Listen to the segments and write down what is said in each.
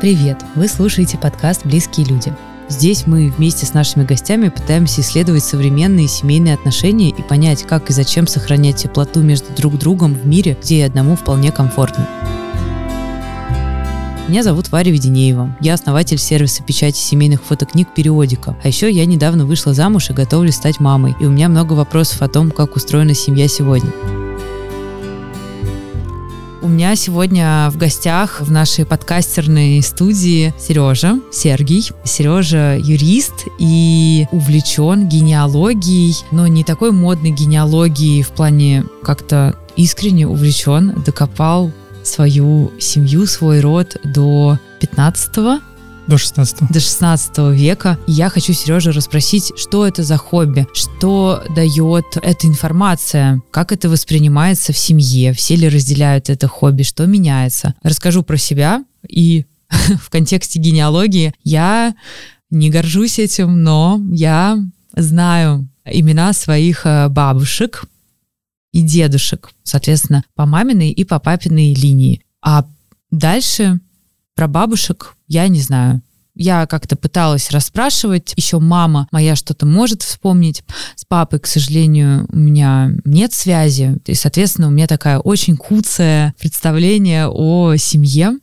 Привет! Вы слушаете подкаст «Близкие люди». Здесь мы вместе с нашими гостями пытаемся исследовать современные семейные отношения и понять, как и зачем сохранять теплоту между друг другом в мире, где и одному вполне комфортно. Меня зовут Варя Веденеева. Я основатель сервиса печати семейных фотокниг «Периодика». А еще я недавно вышла замуж и готовлюсь стать мамой. И у меня много вопросов о том, как устроена семья сегодня. У меня сегодня в гостях в нашей подкастерной студии Сережа, Сергей. Сережа юрист и увлечен генеалогией, но не такой модной генеалогией в плане как-то искренне увлечен, докопал свою семью, свой род до 15 до 16 До 16 века. И я хочу Сережу расспросить, что это за хобби, что дает эта информация, как это воспринимается в семье, все ли разделяют это хобби, что меняется. Расскажу про себя и в контексте генеалогии я не горжусь этим, но я знаю имена своих э, бабушек и дедушек, соответственно, по маминой и по папиной линии. А дальше про бабушек я не знаю. Я как-то пыталась расспрашивать. Еще мама моя что-то может вспомнить. С папой, к сожалению, у меня нет связи. И, соответственно, у меня такая очень куцое представление о семье.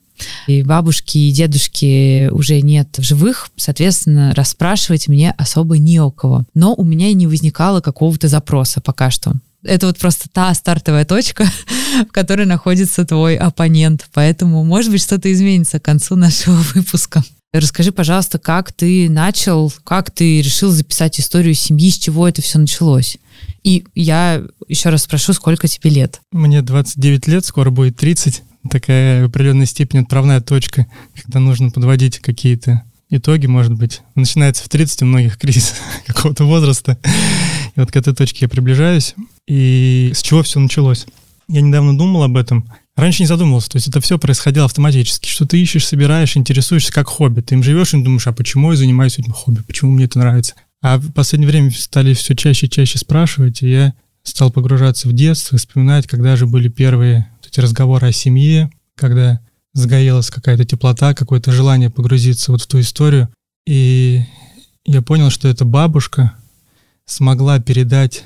И бабушки и дедушки уже нет в живых, соответственно, расспрашивать мне особо не у кого. Но у меня и не возникало какого-то запроса пока что. Это вот просто та стартовая точка, в которой находится твой оппонент. Поэтому, может быть, что-то изменится к концу нашего выпуска. Расскажи, пожалуйста, как ты начал, как ты решил записать историю семьи, с чего это все началось? И я еще раз спрошу, сколько тебе лет? Мне 29 лет, скоро будет 30. Такая в определенной степени отправная точка, когда нужно подводить какие-то итоги, может быть. Начинается в 30 у многих кризис какого-то возраста. И вот к этой точке я приближаюсь. И с чего все началось? Я недавно думал об этом. Раньше не задумывался, то есть это все происходило автоматически, что ты ищешь, собираешь, интересуешься как хобби. Ты им живешь и думаешь, а почему я занимаюсь этим хобби, почему мне это нравится. А в последнее время стали все чаще и чаще спрашивать, и я стал погружаться в детство, вспоминать, когда же были первые эти разговоры о семье, когда загорелась какая-то теплота, какое-то желание погрузиться вот в ту историю. И я понял, что эта бабушка смогла передать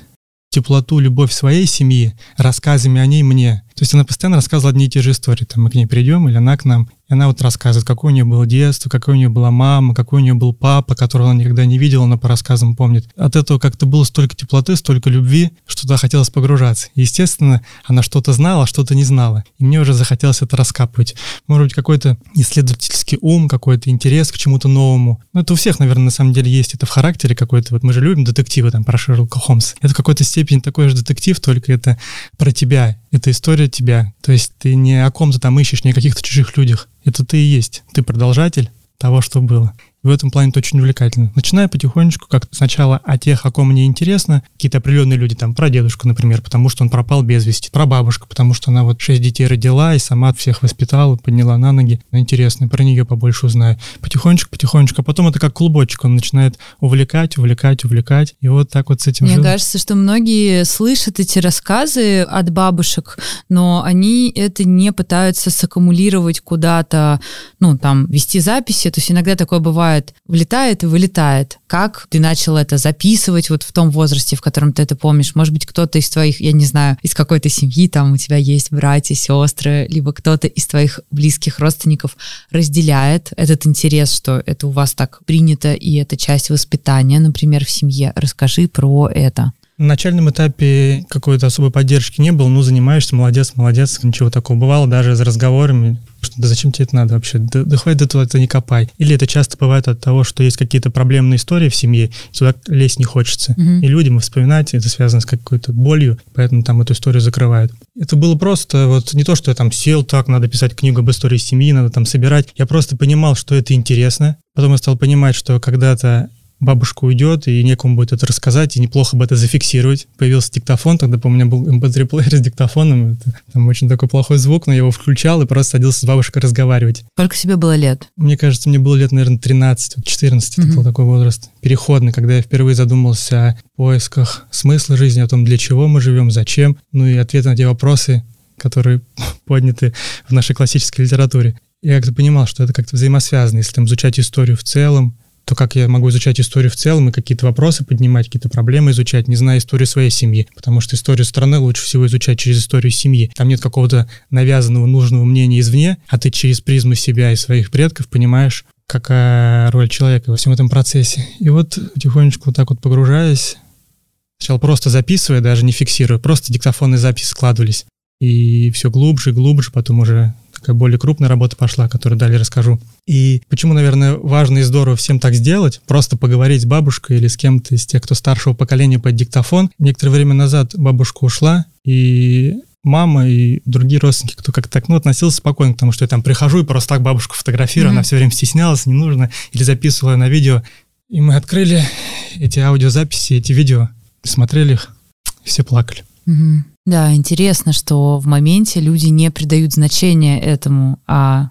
теплоту, любовь своей семьи рассказами о ней мне. То есть она постоянно рассказывала одни и те же истории. Там мы к ней придем, или она к нам. И она вот рассказывает, какое у нее было детство, какое у нее была мама, какой у нее был папа, которого она никогда не видела, но по рассказам помнит. От этого как-то было столько теплоты, столько любви, что туда хотелось погружаться. естественно, она что-то знала, а что-то не знала. И мне уже захотелось это раскапывать. Может быть, какой-то исследовательский ум, какой-то интерес к чему-то новому. Ну, это у всех, наверное, на самом деле есть это в характере какой-то. Вот мы же любим детективы там про Шерлока Холмса. Это в какой-то степени такой же детектив, только это про тебя. Это история тебя. То есть ты не о ком-то там ищешь, не о каких-то чужих людях. Это ты и есть. Ты продолжатель того, что было в этом плане это очень увлекательно. Начиная потихонечку, как сначала о тех, о ком мне интересно, какие-то определенные люди, там, про дедушку, например, потому что он пропал без вести, про бабушку, потому что она вот шесть детей родила и сама всех воспитала, подняла на ноги. Ну, интересно, про нее побольше узнаю. Потихонечку, потихонечку, а потом это как клубочек, он начинает увлекать, увлекать, увлекать, и вот так вот с этим Мне жил. кажется, что многие слышат эти рассказы от бабушек, но они это не пытаются саккумулировать куда-то, ну, там, вести записи, то есть иногда такое бывает, бывает, влетает и вылетает. Как ты начал это записывать вот в том возрасте, в котором ты это помнишь? Может быть, кто-то из твоих, я не знаю, из какой-то семьи, там у тебя есть братья, сестры, либо кто-то из твоих близких родственников разделяет этот интерес, что это у вас так принято, и это часть воспитания, например, в семье. Расскажи про это. На начальном этапе какой-то особой поддержки не было, ну, занимаешься, молодец, молодец, ничего такого. Бывало даже за разговорами, что да зачем тебе это надо вообще, да, да хватит этого, это не копай. Или это часто бывает от того, что есть какие-то проблемные истории в семье, и туда лезть не хочется. Mm-hmm. И людям вспоминать, это связано с какой-то болью, поэтому там эту историю закрывают. Это было просто вот не то, что я там сел, так, надо писать книгу об истории семьи, надо там собирать. Я просто понимал, что это интересно. Потом я стал понимать, что когда-то бабушка уйдет, и некому будет это рассказать, и неплохо бы это зафиксировать. Появился диктофон, тогда, помню, у меня был mp3-плеер с диктофоном, это, там очень такой плохой звук, но я его включал и просто садился с бабушкой разговаривать. Сколько себе было лет? Мне кажется, мне было лет, наверное, 13, 14, mm-hmm. это был такой возраст переходный, когда я впервые задумался о поисках смысла жизни, о том, для чего мы живем, зачем, ну и ответы на те вопросы, которые подняты в нашей классической литературе. я как-то понимал, что это как-то взаимосвязано. Если там изучать историю в целом, то как я могу изучать историю в целом и какие-то вопросы поднимать, какие-то проблемы изучать, не зная историю своей семьи. Потому что историю страны лучше всего изучать через историю семьи. Там нет какого-то навязанного нужного мнения извне, а ты через призму себя и своих предков понимаешь, какая роль человека во всем этом процессе. И вот потихонечку вот так вот погружаясь, сначала просто записывая, даже не фиксируя, просто диктофонные записи складывались. И все глубже глубже, потом уже такая более крупная работа пошла, которую далее расскажу. И почему, наверное, важно и здорово всем так сделать, просто поговорить с бабушкой или с кем-то из тех, кто старшего поколения под диктофон. Некоторое время назад бабушка ушла, и мама и другие родственники, кто как-то так, ну, относился спокойно, потому что я там прихожу и просто так бабушку фотографирую, mm-hmm. она все время стеснялась, не нужно, или записывала на видео. И мы открыли эти аудиозаписи, эти видео, смотрели их, все плакали. Mm-hmm. Да, интересно, что в моменте люди не придают значения этому, а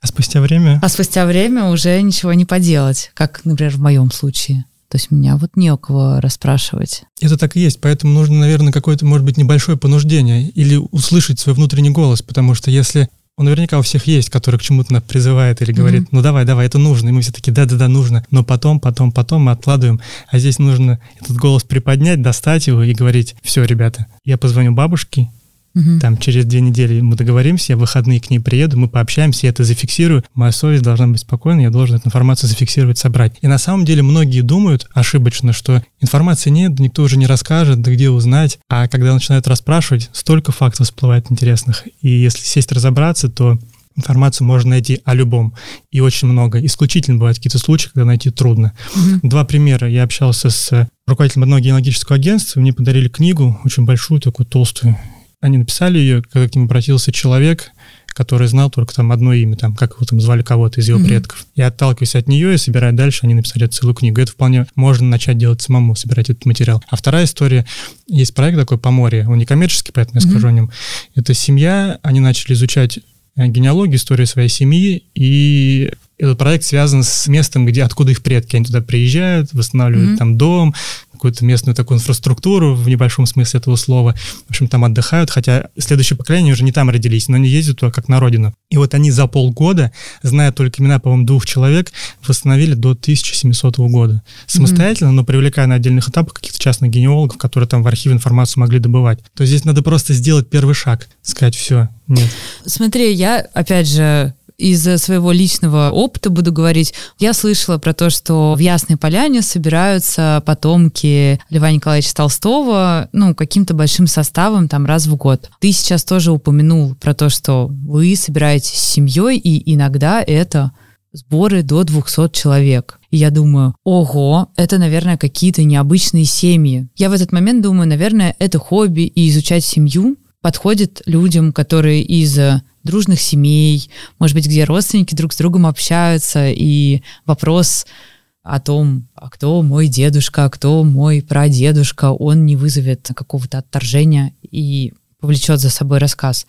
а спустя время? А спустя время уже ничего не поделать, как, например, в моем случае. То есть меня вот не у кого расспрашивать. Это так и есть, поэтому нужно, наверное, какое-то, может быть, небольшое понуждение или услышать свой внутренний голос, потому что если он наверняка у всех есть, который к чему-то нас призывает или говорит, mm-hmm. ну давай, давай, это нужно. И мы все таки да-да-да, нужно. Но потом, потом, потом мы откладываем. А здесь нужно этот голос приподнять, достать его и говорить, все, ребята, я позвоню бабушке, Угу. Там через две недели мы договоримся, я в выходные к ней приеду, мы пообщаемся, я это зафиксирую. Моя совесть должна быть спокойна, я должен эту информацию зафиксировать, собрать. И на самом деле многие думают ошибочно, что информации нет, никто уже не расскажет, да где узнать. А когда начинают расспрашивать, столько фактов всплывает интересных. И если сесть разобраться, то информацию можно найти о любом. И очень много. Исключительно бывают какие-то случаи, когда найти трудно. Угу. Два примера. Я общался с руководителем одного генеалогического агентства, мне подарили книгу, очень большую, такую толстую. Они написали ее, когда к ним обратился человек, который знал только там одно имя, там, как его там звали кого-то из его mm-hmm. предков. И отталкиваясь от нее и собирая дальше, они написали целую книгу. Это вполне можно начать делать самому, собирать этот материал. А вторая история, есть проект такой «Поморье», он не коммерческий, поэтому я mm-hmm. скажу о нем. Это семья, они начали изучать э, генеалогию, историю своей семьи, и этот проект связан с местом, где откуда их предки. Они туда приезжают, восстанавливают mm-hmm. там дом, какую-то местную такую инфраструктуру в небольшом смысле этого слова. В общем, там отдыхают, хотя следующее поколение уже не там родились, но они ездят туда как на родину. И вот они за полгода, зная только имена, по-моему, двух человек, восстановили до 1700 года. Самостоятельно, mm-hmm. но привлекая на отдельных этапах каких-то частных генеалогов, которые там в архиве информацию могли добывать. То есть здесь надо просто сделать первый шаг, сказать все, нет. Смотри, я, опять же, из своего личного опыта буду говорить. Я слышала про то, что в Ясной Поляне собираются потомки Льва Николаевича Толстого, ну, каким-то большим составом там раз в год. Ты сейчас тоже упомянул про то, что вы собираетесь с семьей, и иногда это сборы до 200 человек. И я думаю, ого, это, наверное, какие-то необычные семьи. Я в этот момент думаю, наверное, это хобби, и изучать семью подходит людям, которые из дружных семей, может быть, где родственники друг с другом общаются, и вопрос о том, а кто мой дедушка, а кто мой прадедушка, он не вызовет какого-то отторжения и повлечет за собой рассказ.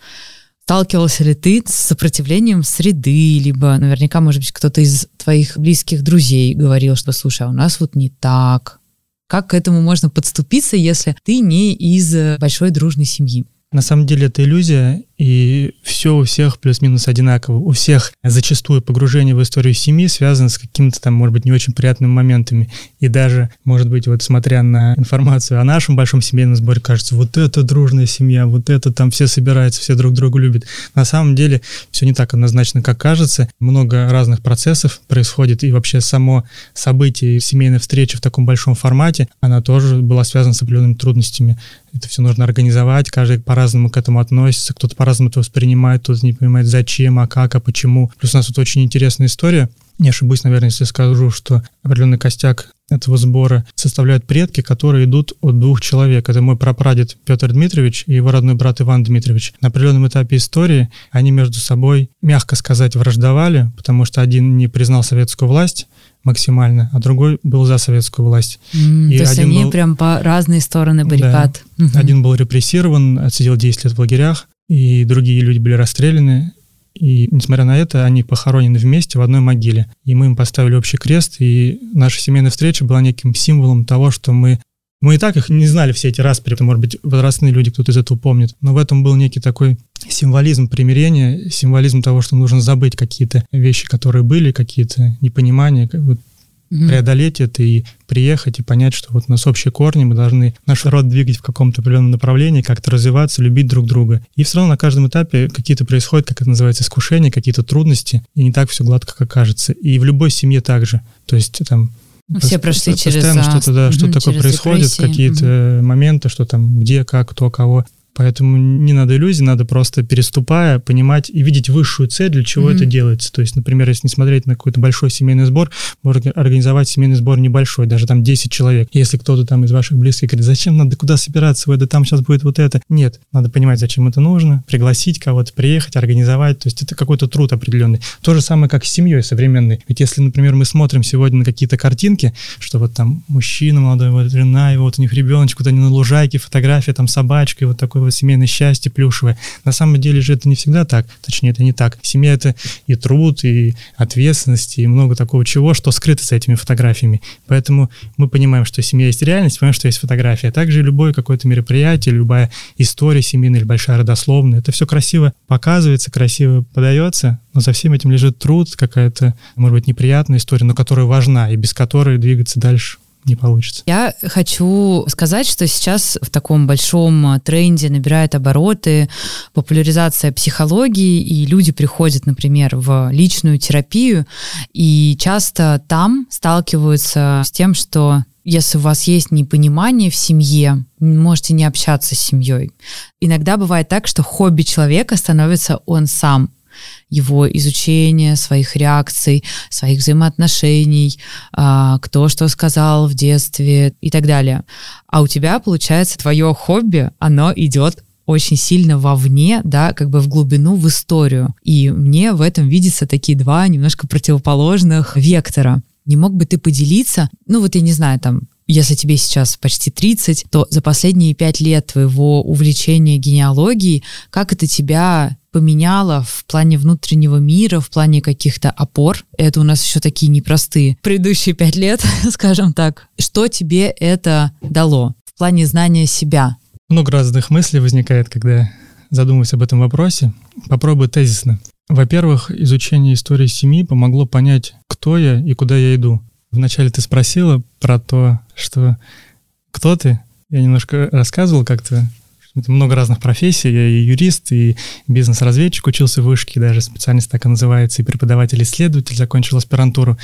Сталкивался ли ты с сопротивлением среды, либо наверняка, может быть, кто-то из твоих близких друзей говорил, что, слушай, а у нас вот не так. Как к этому можно подступиться, если ты не из большой дружной семьи? На самом деле это иллюзия, и все у всех плюс-минус одинаково. У всех зачастую погружение в историю семьи связано с какими-то там, может быть, не очень приятными моментами. И даже, может быть, вот смотря на информацию о нашем большом семейном сборе, кажется, вот это дружная семья, вот это там все собираются, все друг друга любят. На самом деле все не так однозначно, как кажется. Много разных процессов происходит, и вообще само событие семейной встречи в таком большом формате, она тоже была связана с определенными трудностями. Это все нужно организовать, каждый по-разному к этому относится, кто-то по-разному это воспринимает, кто-то не понимает, зачем, а как, а почему. Плюс у нас тут очень интересная история. Не ошибусь, наверное, если скажу, что определенный костяк этого сбора составляют предки, которые идут от двух человек. Это мой прапрадед Петр Дмитриевич и его родной брат Иван Дмитриевич. На определенном этапе истории они между собой, мягко сказать, враждовали, потому что один не признал советскую власть, максимально, а другой был за советскую власть. Mm, и то есть они был, прям по разные стороны баррикад. Да, угу. Один был репрессирован, отсидел 10 лет в лагерях, и другие люди были расстреляны. И, несмотря на это, они похоронены вместе в одной могиле. И мы им поставили общий крест, и наша семейная встреча была неким символом того, что мы Мы и так их не знали все эти распри, может быть, возрастные люди, кто-то из этого помнит. Но в этом был некий такой символизм примирения, символизм того, что нужно забыть какие-то вещи, которые были, какие-то непонимания, угу. преодолеть это и приехать и понять, что вот у нас общие корни, мы должны наш род двигать в каком-то определенном направлении, как-то развиваться, любить друг друга. И все равно на каждом этапе какие-то происходят, как это называется, искушения, какие-то трудности, и не так все гладко, как кажется. И в любой семье также. То есть там ну, все прошли через... Постоянно что-то, да, что такое происходит, какие-то угу. моменты, что там, где, как, кто, кого. Поэтому не надо иллюзий, надо просто переступая, понимать и видеть высшую цель, для чего mm-hmm. это делается. То есть, например, если не смотреть на какой-то большой семейный сбор, можно организовать семейный сбор небольшой, даже там 10 человек. Если кто-то там из ваших близких говорит, зачем надо куда собираться, да там сейчас будет вот это. Нет, надо понимать, зачем это нужно, пригласить кого-то, приехать, организовать. То есть это какой-то труд определенный. То же самое, как с семьей современной. Ведь если, например, мы смотрим сегодня на какие-то картинки, что вот там мужчина молодой, вот жена его, вот у них ребеночек, вот они на лужайке, фотография, там собачка, и вот такой вот семейное счастье плюшевое. На самом деле же это не всегда так, точнее, это не так. Семья — это и труд, и ответственность, и много такого чего, что скрыто за этими фотографиями. Поэтому мы понимаем, что семья есть реальность, понимаем, что есть фотография. А также любое какое-то мероприятие, любая история семейная или большая родословная, это все красиво показывается, красиво подается, но за всем этим лежит труд, какая-то, может быть, неприятная история, но которая важна, и без которой двигаться дальше не получится. Я хочу сказать, что сейчас в таком большом тренде набирает обороты популяризация психологии, и люди приходят, например, в личную терапию, и часто там сталкиваются с тем, что если у вас есть непонимание в семье, можете не общаться с семьей. Иногда бывает так, что хобби человека становится он сам его изучение своих реакций, своих взаимоотношений, а, кто что сказал в детстве и так далее. А у тебя, получается, твое хобби, оно идет очень сильно вовне, да, как бы в глубину, в историю. И мне в этом видятся такие два немножко противоположных вектора. Не мог бы ты поделиться, ну вот я не знаю, там, если тебе сейчас почти 30, то за последние пять лет твоего увлечения генеалогией, как это тебя поменяло в плане внутреннего мира, в плане каких-то опор? Это у нас еще такие непростые предыдущие пять лет, скажем так. Что тебе это дало в плане знания себя? Много разных мыслей возникает, когда задумываюсь об этом вопросе. Попробую тезисно. Во-первых, изучение истории семьи помогло понять, кто я и куда я иду. Вначале ты спросила про то, что кто ты. Я немножко рассказывал как-то. Много разных профессий. Я и юрист, и бизнес-разведчик учился в вышке, даже специальность так и называется, и преподаватель-исследователь, закончил аспирантуру.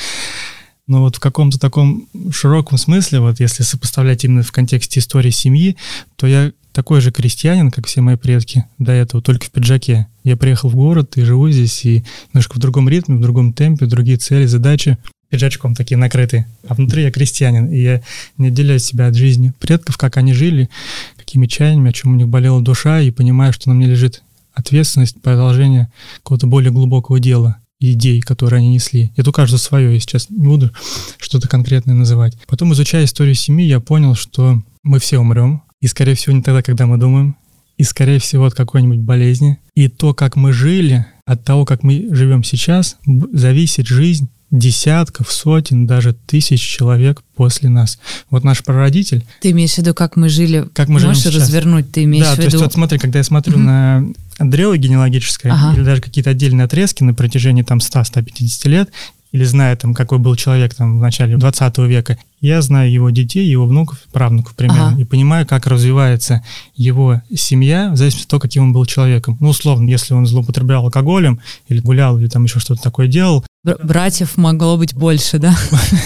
Но вот в каком-то таком широком смысле, вот если сопоставлять именно в контексте истории семьи, то я такой же крестьянин, как все мои предки до этого, только в пиджаке. Я приехал в город и живу здесь, и немножко в другом ритме, в другом темпе, другие цели, задачи пиджачком такие накрытые, а внутри я крестьянин, и я не отделяю себя от жизни предков, как они жили, какими чаяниями, о чем у них болела душа, и понимаю, что на мне лежит ответственность продолжения какого-то более глубокого дела идей, которые они несли. Это у каждого свое, я сейчас не буду что-то конкретное называть. Потом, изучая историю семьи, я понял, что мы все умрем, и, скорее всего, не тогда, когда мы думаем, и, скорее всего, от какой-нибудь болезни. И то, как мы жили, от того, как мы живем сейчас, зависит жизнь десятков, сотен, даже тысяч человек после нас. Вот наш прародитель... Ты имеешь в виду, как мы жили? Как мы Можешь живем сейчас? развернуть? Ты имеешь да, в виду... то есть вот смотри, когда я смотрю угу. на древо генеалогическое ага. или даже какие-то отдельные отрезки на протяжении там 100-150 лет, или зная там, какой был человек там в начале 20 века, я знаю его детей, его внуков, правнуков примерно, ага. и понимаю, как развивается его семья в зависимости от того, каким он был человеком. Ну, условно, если он злоупотреблял алкоголем, или гулял, или там еще что-то такое делал. Братьев могло быть больше, да?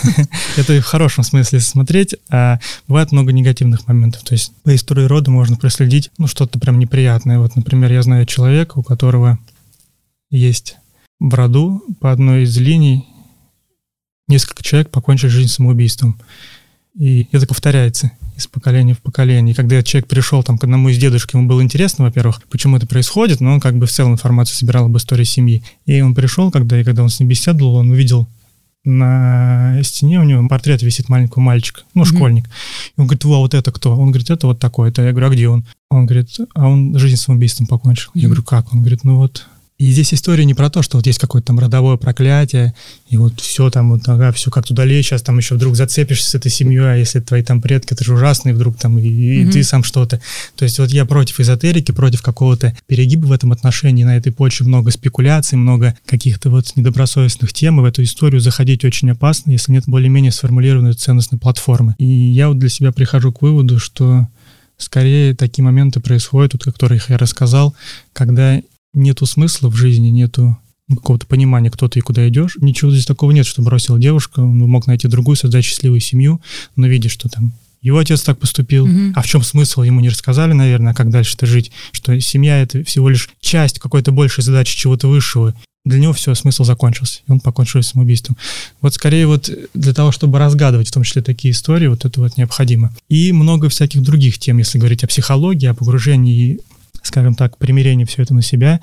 Это в хорошем смысле смотреть, а бывает много негативных моментов. То есть по истории рода можно проследить, ну, что-то прям неприятное. Вот, например, я знаю человека, у которого есть в роду по одной из линий несколько человек покончили жизнь самоубийством. И это повторяется из поколения в поколение. И когда человек пришел там, к одному из дедушек, ему было интересно, во-первых, почему это происходит, но он как бы в целом информацию собирал об истории семьи. И он пришел, когда, и когда он с ним беседовал, он увидел на стене у него портрет висит маленького мальчика, ну, mm-hmm. школьник. И он говорит, вау, вот это кто? Он говорит, это вот такой. Это я говорю, а где он? Он говорит, а он жизнь самоубийством покончил. Mm-hmm. Я говорю, как? Он говорит, ну вот И здесь история не про то, что вот есть какое-то там родовое проклятие, и вот все там, вот, ага, все как туда лечь, сейчас там еще вдруг зацепишься с этой семьей, а если твои там предки, это же ужасно, и вдруг там и, и mm-hmm. ты сам что-то. То есть вот я против эзотерики, против какого-то перегиба в этом отношении, на этой почве много спекуляций, много каких-то вот недобросовестных тем, и в эту историю заходить очень опасно, если нет более-менее сформулированной ценностной платформы. И я вот для себя прихожу к выводу, что скорее такие моменты происходят, вот, о которых я рассказал, когда нету смысла в жизни, нету какого-то понимания, кто ты и куда идешь. Ничего здесь такого нет, что бросил девушку, он мог найти другую, создать счастливую семью, но видишь, что там его отец так поступил, mm-hmm. а в чем смысл, ему не рассказали, наверное, как дальше-то жить, что семья — это всего лишь часть какой-то большей задачи чего-то высшего. Для него все, смысл закончился, и он покончил с самоубийством. Вот скорее вот для того, чтобы разгадывать в том числе такие истории, вот это вот необходимо. И много всяких других тем, если говорить о психологии, о погружении скажем так, примирение все это на себя.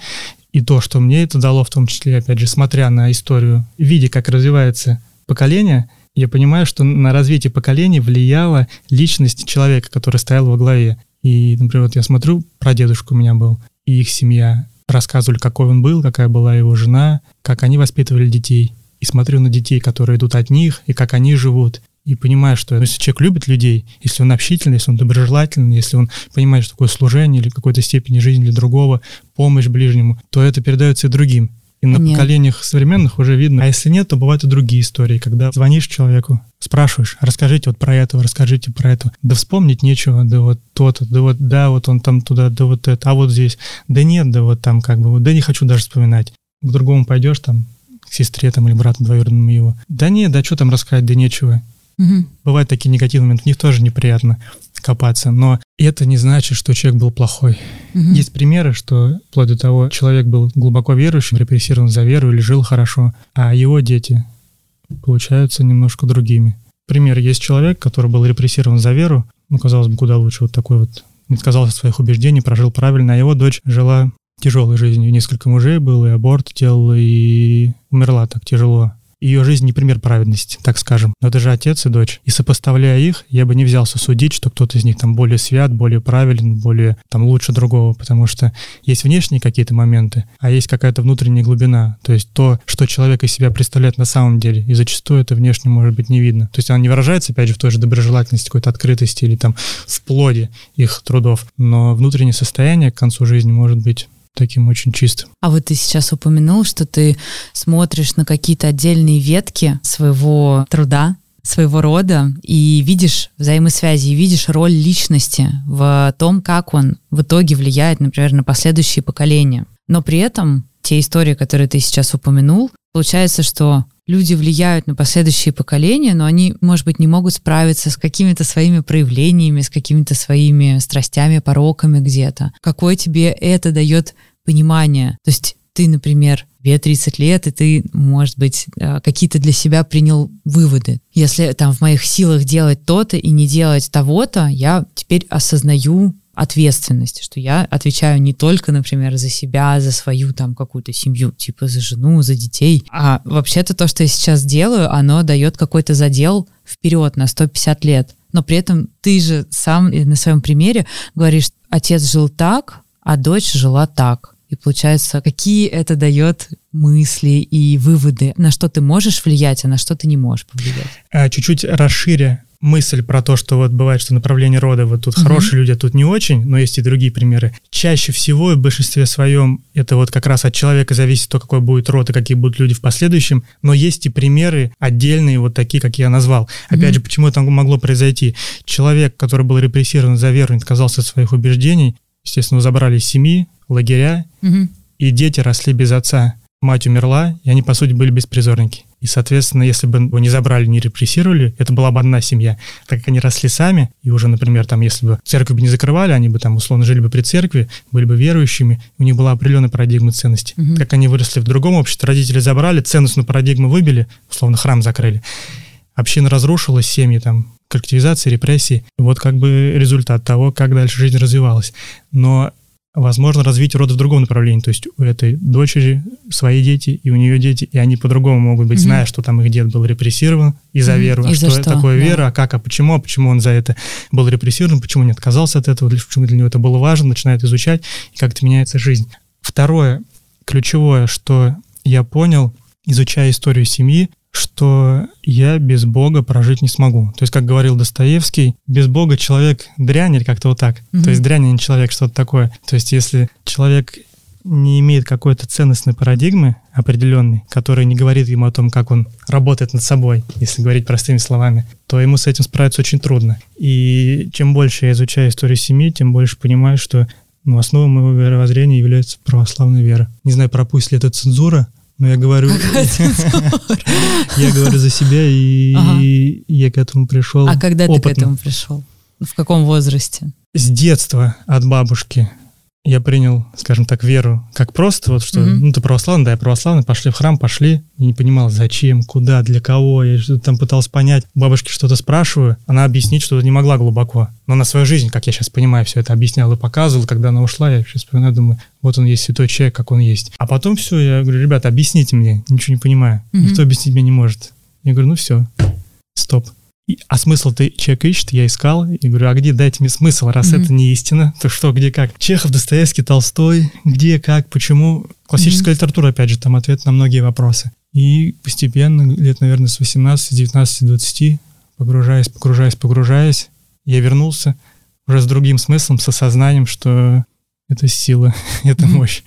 И то, что мне это дало, в том числе, опять же, смотря на историю, видя, как развивается поколение, я понимаю, что на развитие поколения влияла личность человека, который стоял во главе. И, например, вот я смотрю, про дедушку у меня был, и их семья рассказывали, какой он был, какая была его жена, как они воспитывали детей. И смотрю на детей, которые идут от них, и как они живут и понимаешь, что если человек любит людей, если он общительный, если он доброжелательный, если он понимает, что такое служение или какой-то степени жизни для другого, помощь ближнему, то это передается и другим. И на нет. поколениях современных уже видно. А если нет, то бывают и другие истории, когда звонишь человеку, спрашиваешь, расскажите вот про это, расскажите про это. Да вспомнить нечего, да вот то-то, да вот, да, вот он там туда, да вот это, а вот здесь. Да нет, да вот там как бы, да не хочу даже вспоминать. К другому пойдешь там, к сестре там или брату двоюродному его. Да нет, да что там рассказать, да нечего. Угу. Бывают такие негативные моменты, в них тоже неприятно копаться, но это не значит, что человек был плохой. Угу. Есть примеры, что вплоть до того, человек был глубоко верующим, репрессирован за веру или жил хорошо, а его дети получаются немножко другими. Пример, есть человек, который был репрессирован за веру, ну, казалось бы, куда лучше, вот такой вот, не отказался от своих убеждений, прожил правильно, а его дочь жила тяжелой жизнью. Несколько мужей было, и аборт делала, и умерла так тяжело ее жизнь не пример праведности, так скажем. Но это же отец и дочь. И сопоставляя их, я бы не взялся судить, что кто-то из них там более свят, более правилен, более там лучше другого, потому что есть внешние какие-то моменты, а есть какая-то внутренняя глубина. То есть то, что человек из себя представляет на самом деле, и зачастую это внешне может быть не видно. То есть она не выражается, опять же, в той же доброжелательности, какой-то открытости или там в плоде их трудов, но внутреннее состояние к концу жизни может быть таким очень чистым. А вот ты сейчас упомянул, что ты смотришь на какие-то отдельные ветки своего труда, своего рода и видишь взаимосвязи, и видишь роль личности в том, как он в итоге влияет, например, на последующие поколения. Но при этом те истории, которые ты сейчас упомянул, получается, что люди влияют на последующие поколения, но они, может быть, не могут справиться с какими-то своими проявлениями, с какими-то своими страстями, пороками где-то. Какое тебе это дает понимание? То есть ты, например, тебе 30 лет, и ты, может быть, э, какие-то для себя принял выводы. Если там в моих силах делать то-то и не делать того-то, я теперь осознаю ответственность, что я отвечаю не только, например, за себя, за свою там какую-то семью, типа за жену, за детей, а вообще-то то, что я сейчас делаю, оно дает какой-то задел вперед на 150 лет. Но при этом ты же сам на своем примере говоришь, отец жил так, а дочь жила так. И получается, какие это дает мысли и выводы, на что ты можешь влиять, а на что ты не можешь повлиять. А, чуть-чуть расширя мысль про то, что вот бывает, что направление рода, вот тут угу. хорошие люди, а тут не очень, но есть и другие примеры. Чаще всего, в большинстве своем, это вот как раз от человека зависит то, какой будет род и какие будут люди в последующем, но есть и примеры отдельные, вот такие, как я назвал. Опять угу. же, почему это могло произойти? Человек, который был репрессирован за веру, отказался от своих убеждений, естественно, забрали семьи, лагеря, угу. и дети росли без отца. Мать умерла, и они, по сути, были беспризорники. И, соответственно, если бы его не забрали, не репрессировали, это была бы одна семья. Так как они росли сами, и уже, например, там, если бы церковь бы не закрывали, они бы там, условно, жили бы при церкви, были бы верующими, у них была определенная парадигма ценностей. Угу. Как они выросли в другом обществе, родители забрали, ценностную парадигму выбили, условно, храм закрыли. Община разрушилась, семьи там, коллективизация, репрессии. Вот как бы результат того, как дальше жизнь развивалась. Но возможно развить род в другом направлении. То есть у этой дочери свои дети, и у нее дети, и они по-другому могут быть, mm зная, что там их дед был репрессирован из-за mm веру. А и что, что такое да. вера, а как, а почему, а почему он за это был репрессирован, почему не отказался от этого, почему для него это было важно, начинает изучать, и как-то меняется жизнь. Второе, ключевое, что я понял, изучая историю семьи, что я без Бога прожить не смогу. То есть, как говорил Достоевский, без Бога человек дрянь или как-то вот так. Mm-hmm. То есть дрянь, а не человек, что-то такое. То есть, если человек не имеет какой-то ценностной парадигмы определенной, которая не говорит ему о том, как он работает над собой, если говорить простыми словами, то ему с этим справиться очень трудно. И чем больше я изучаю историю семьи, тем больше понимаю, что ну, основой моего веровоззрения является православная вера. Не знаю, пропустит ли это цензура, но я говорю, я говорю за себя, и я к этому пришел. А когда ты к этому пришел? В каком возрасте? С детства от бабушки я принял, скажем так, веру как просто, вот что, mm-hmm. ну, ты православный, да, я православный, пошли в храм, пошли, и не понимал, зачем, куда, для кого, я что-то там пытался понять, бабушке что-то спрашиваю, она объяснить что-то не могла глубоко, но на свою жизнь, как я сейчас понимаю, все это объяснял и показывал, когда она ушла, я сейчас вспоминаю, думаю, вот он есть святой человек, как он есть. А потом все, я говорю, ребята, объясните мне, ничего не понимаю, mm-hmm. никто объяснить мне не может. Я говорю, ну все, стоп а смысл ты человек ищет, я искал, и говорю, а где, дайте мне смысл, раз mm-hmm. это не истина, то что, где, как? Чехов, Достоевский, Толстой, где, как, почему? Классическая mm-hmm. литература, опять же, там ответ на многие вопросы. И постепенно, лет, наверное, с 18, 19, 20, погружаясь, погружаясь, погружаясь, я вернулся уже с другим смыслом, с осознанием, что это сила, это мощь.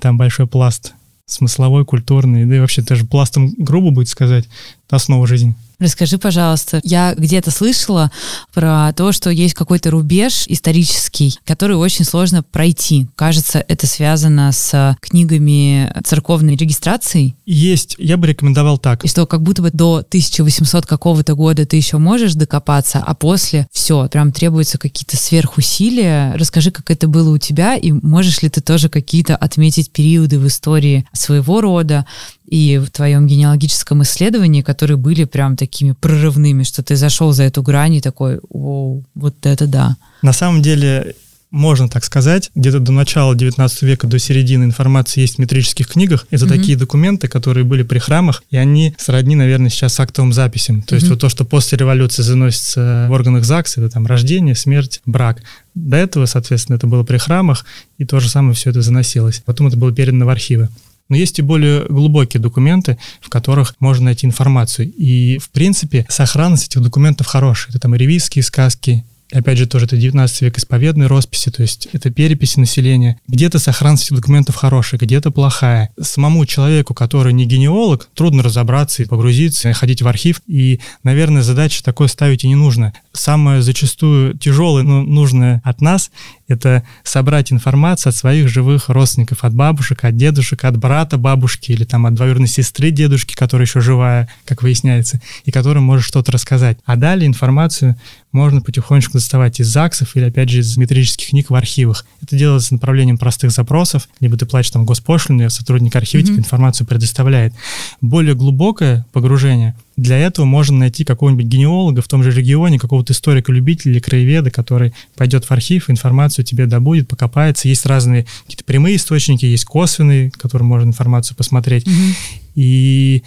Там большой пласт смысловой, культурный, да и вообще даже пластом грубо будет сказать, это основа жизни. Расскажи, пожалуйста, я где-то слышала про то, что есть какой-то рубеж исторический, который очень сложно пройти. Кажется, это связано с книгами церковной регистрации. Есть, я бы рекомендовал так. И что как будто бы до 1800 какого-то года ты еще можешь докопаться, а после все, прям требуются какие-то сверхусилия. Расскажи, как это было у тебя, и можешь ли ты тоже какие-то отметить периоды в истории своего рода, и в твоем генеалогическом исследовании, которые были прям такими прорывными, что ты зашел за эту грань и такой, о, вот это да. На самом деле, можно так сказать, где-то до начала 19 века, до середины информации есть в метрических книгах. Это mm-hmm. такие документы, которые были при храмах, и они сродни, наверное, сейчас актовым записям. То mm-hmm. есть вот то, что после революции заносится в органах ЗАГС, это там рождение, смерть, брак. До этого, соответственно, это было при храмах, и то же самое все это заносилось. Потом это было передано в архивы. Но есть и более глубокие документы, в которых можно найти информацию. И, в принципе, сохранность этих документов хорошая. Это там ревизские сказки, опять же, тоже это 19 век исповедной росписи, то есть это переписи населения. Где-то сохранность документов хорошая, где-то плохая. Самому человеку, который не генеолог, трудно разобраться и погрузиться, и ходить в архив. И, наверное, задачи такой ставить и не нужно. Самое зачастую тяжелое, но нужное от нас это собрать информацию от своих живых родственников, от бабушек, от дедушек, от брата бабушки или там от двоюродной сестры дедушки, которая еще живая, как выясняется, и которым можешь что-то рассказать. А далее информацию можно потихонечку доставать из ЗАГСов или, опять же, из метрических книг в архивах. Это делается направлением простых запросов, либо ты платишь там госпошлину, и сотрудник архива mm-hmm. тебе информацию предоставляет. Более глубокое погружение — для этого можно найти какого-нибудь генеолога в том же регионе, какого-то историка-любителя или краеведа, который пойдет в архив, информацию тебе добудет, покопается. Есть разные какие-то прямые источники, есть косвенные, которым можно информацию посмотреть. Mm-hmm. И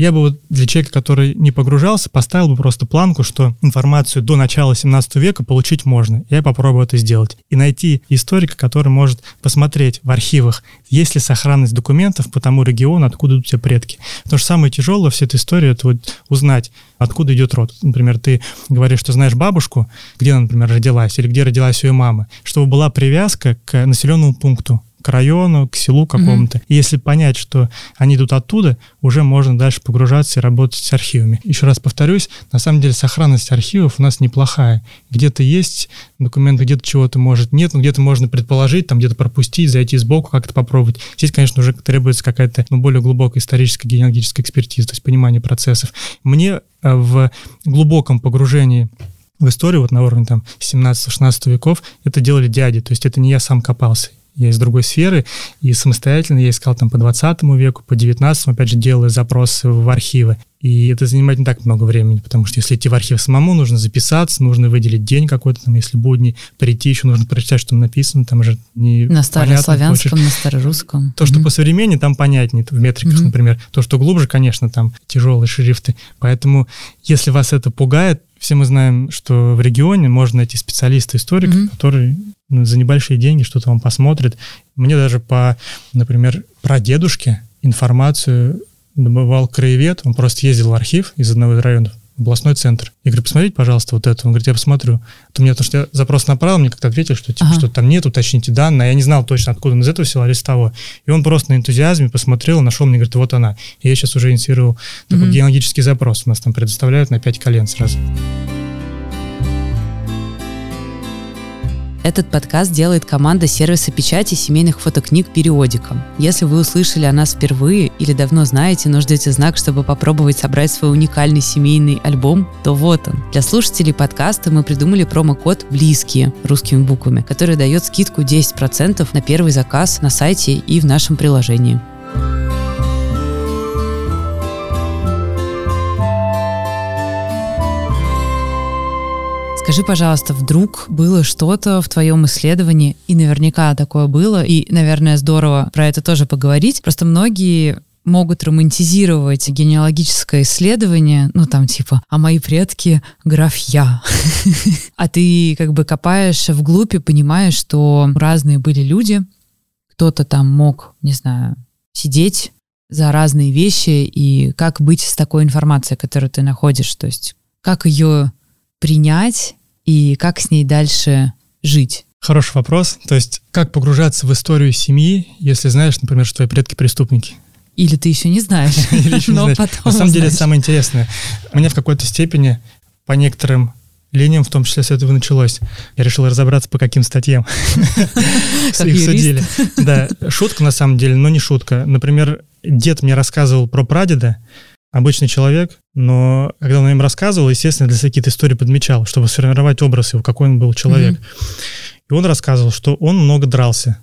я бы вот для человека, который не погружался, поставил бы просто планку, что информацию до начала 17 века получить можно. Я попробую это сделать. И найти историка, который может посмотреть в архивах, есть ли сохранность документов по тому региону, откуда у тебя предки. Потому что самое тяжелое всей этой истории, это вот узнать, откуда идет род. Например, ты говоришь, что знаешь бабушку, где она, например, родилась, или где родилась ее мама, чтобы была привязка к населенному пункту к району, к селу какому-то. Mm-hmm. И если понять, что они идут оттуда, уже можно дальше погружаться и работать с архивами. Еще раз повторюсь, на самом деле сохранность архивов у нас неплохая. Где-то есть документы, где-то чего-то может нет, но где-то можно предположить, там где-то пропустить, зайти сбоку, как-то попробовать. Здесь, конечно, уже требуется какая-то ну, более глубокая историческая генеалогическая экспертиза, то есть понимание процессов. Мне э, в глубоком погружении в историю, вот на уровне там 17-16 веков, это делали дяди, то есть это не я сам копался я из другой сферы, и самостоятельно я искал там по 20 веку, по 19, опять же, делаю запросы в архивы. И это занимает не так много времени, потому что если идти в архив самому, нужно записаться, нужно выделить день какой-то, там, если будни, прийти, еще нужно прочитать, что там написано, там же не На старославянском, хочешь. на старорусском. То, что mm-hmm. по современнее, там понятнее, в метриках, mm-hmm. например. То, что глубже, конечно, там тяжелые шрифты. Поэтому, если вас это пугает, все мы знаем, что в регионе можно найти специалиста, историка, mm-hmm. который за небольшие деньги что-то он посмотрит. Мне даже по, например, про дедушки информацию добывал краевед, он просто ездил в архив из одного из районов, областной центр. Я говорю, посмотрите, пожалуйста, вот это. Он говорит, я посмотрю. То мне, то, что я запрос направил, мне как-то ответили, что типа, ага. что там нет, уточните данные. Я не знал точно, откуда он из этого села или с того. И он просто на энтузиазме посмотрел, нашел мне, говорит, вот она. И я сейчас уже инициировал такой mm геологический запрос. У нас там предоставляют на 5 колен сразу. Этот подкаст делает команда сервиса печати семейных фотокниг «Периодика». Если вы услышали о нас впервые или давно знаете, но ждете знак, чтобы попробовать собрать свой уникальный семейный альбом, то вот он. Для слушателей подкаста мы придумали промокод «Близкие» русскими буквами, который дает скидку 10% на первый заказ на сайте и в нашем приложении. Скажи, пожалуйста, вдруг было что-то в твоем исследовании, и наверняка такое было, и, наверное, здорово про это тоже поговорить. Просто многие могут романтизировать генеалогическое исследование, ну там типа, а мои предки граф я. А ты как бы копаешь вглубь и понимаешь, что разные были люди, кто-то там мог, не знаю, сидеть за разные вещи, и как быть с такой информацией, которую ты находишь, то есть как ее принять и как с ней дальше жить? Хороший вопрос. То есть, как погружаться в историю семьи, если знаешь, например, что твои предки преступники? Или ты еще не знаешь, но потом На самом деле, это самое интересное. Меня в какой-то степени по некоторым линиям, в том числе с этого началось. Я решил разобраться, по каким статьям их судили. Да, шутка на самом деле, но не шутка. Например, дед мне рассказывал про прадеда, обычный человек, но когда он им рассказывал, естественно, для себя какие-то истории подмечал, чтобы сформировать образ его, какой он был человек. Mm-hmm. И он рассказывал, что он много дрался.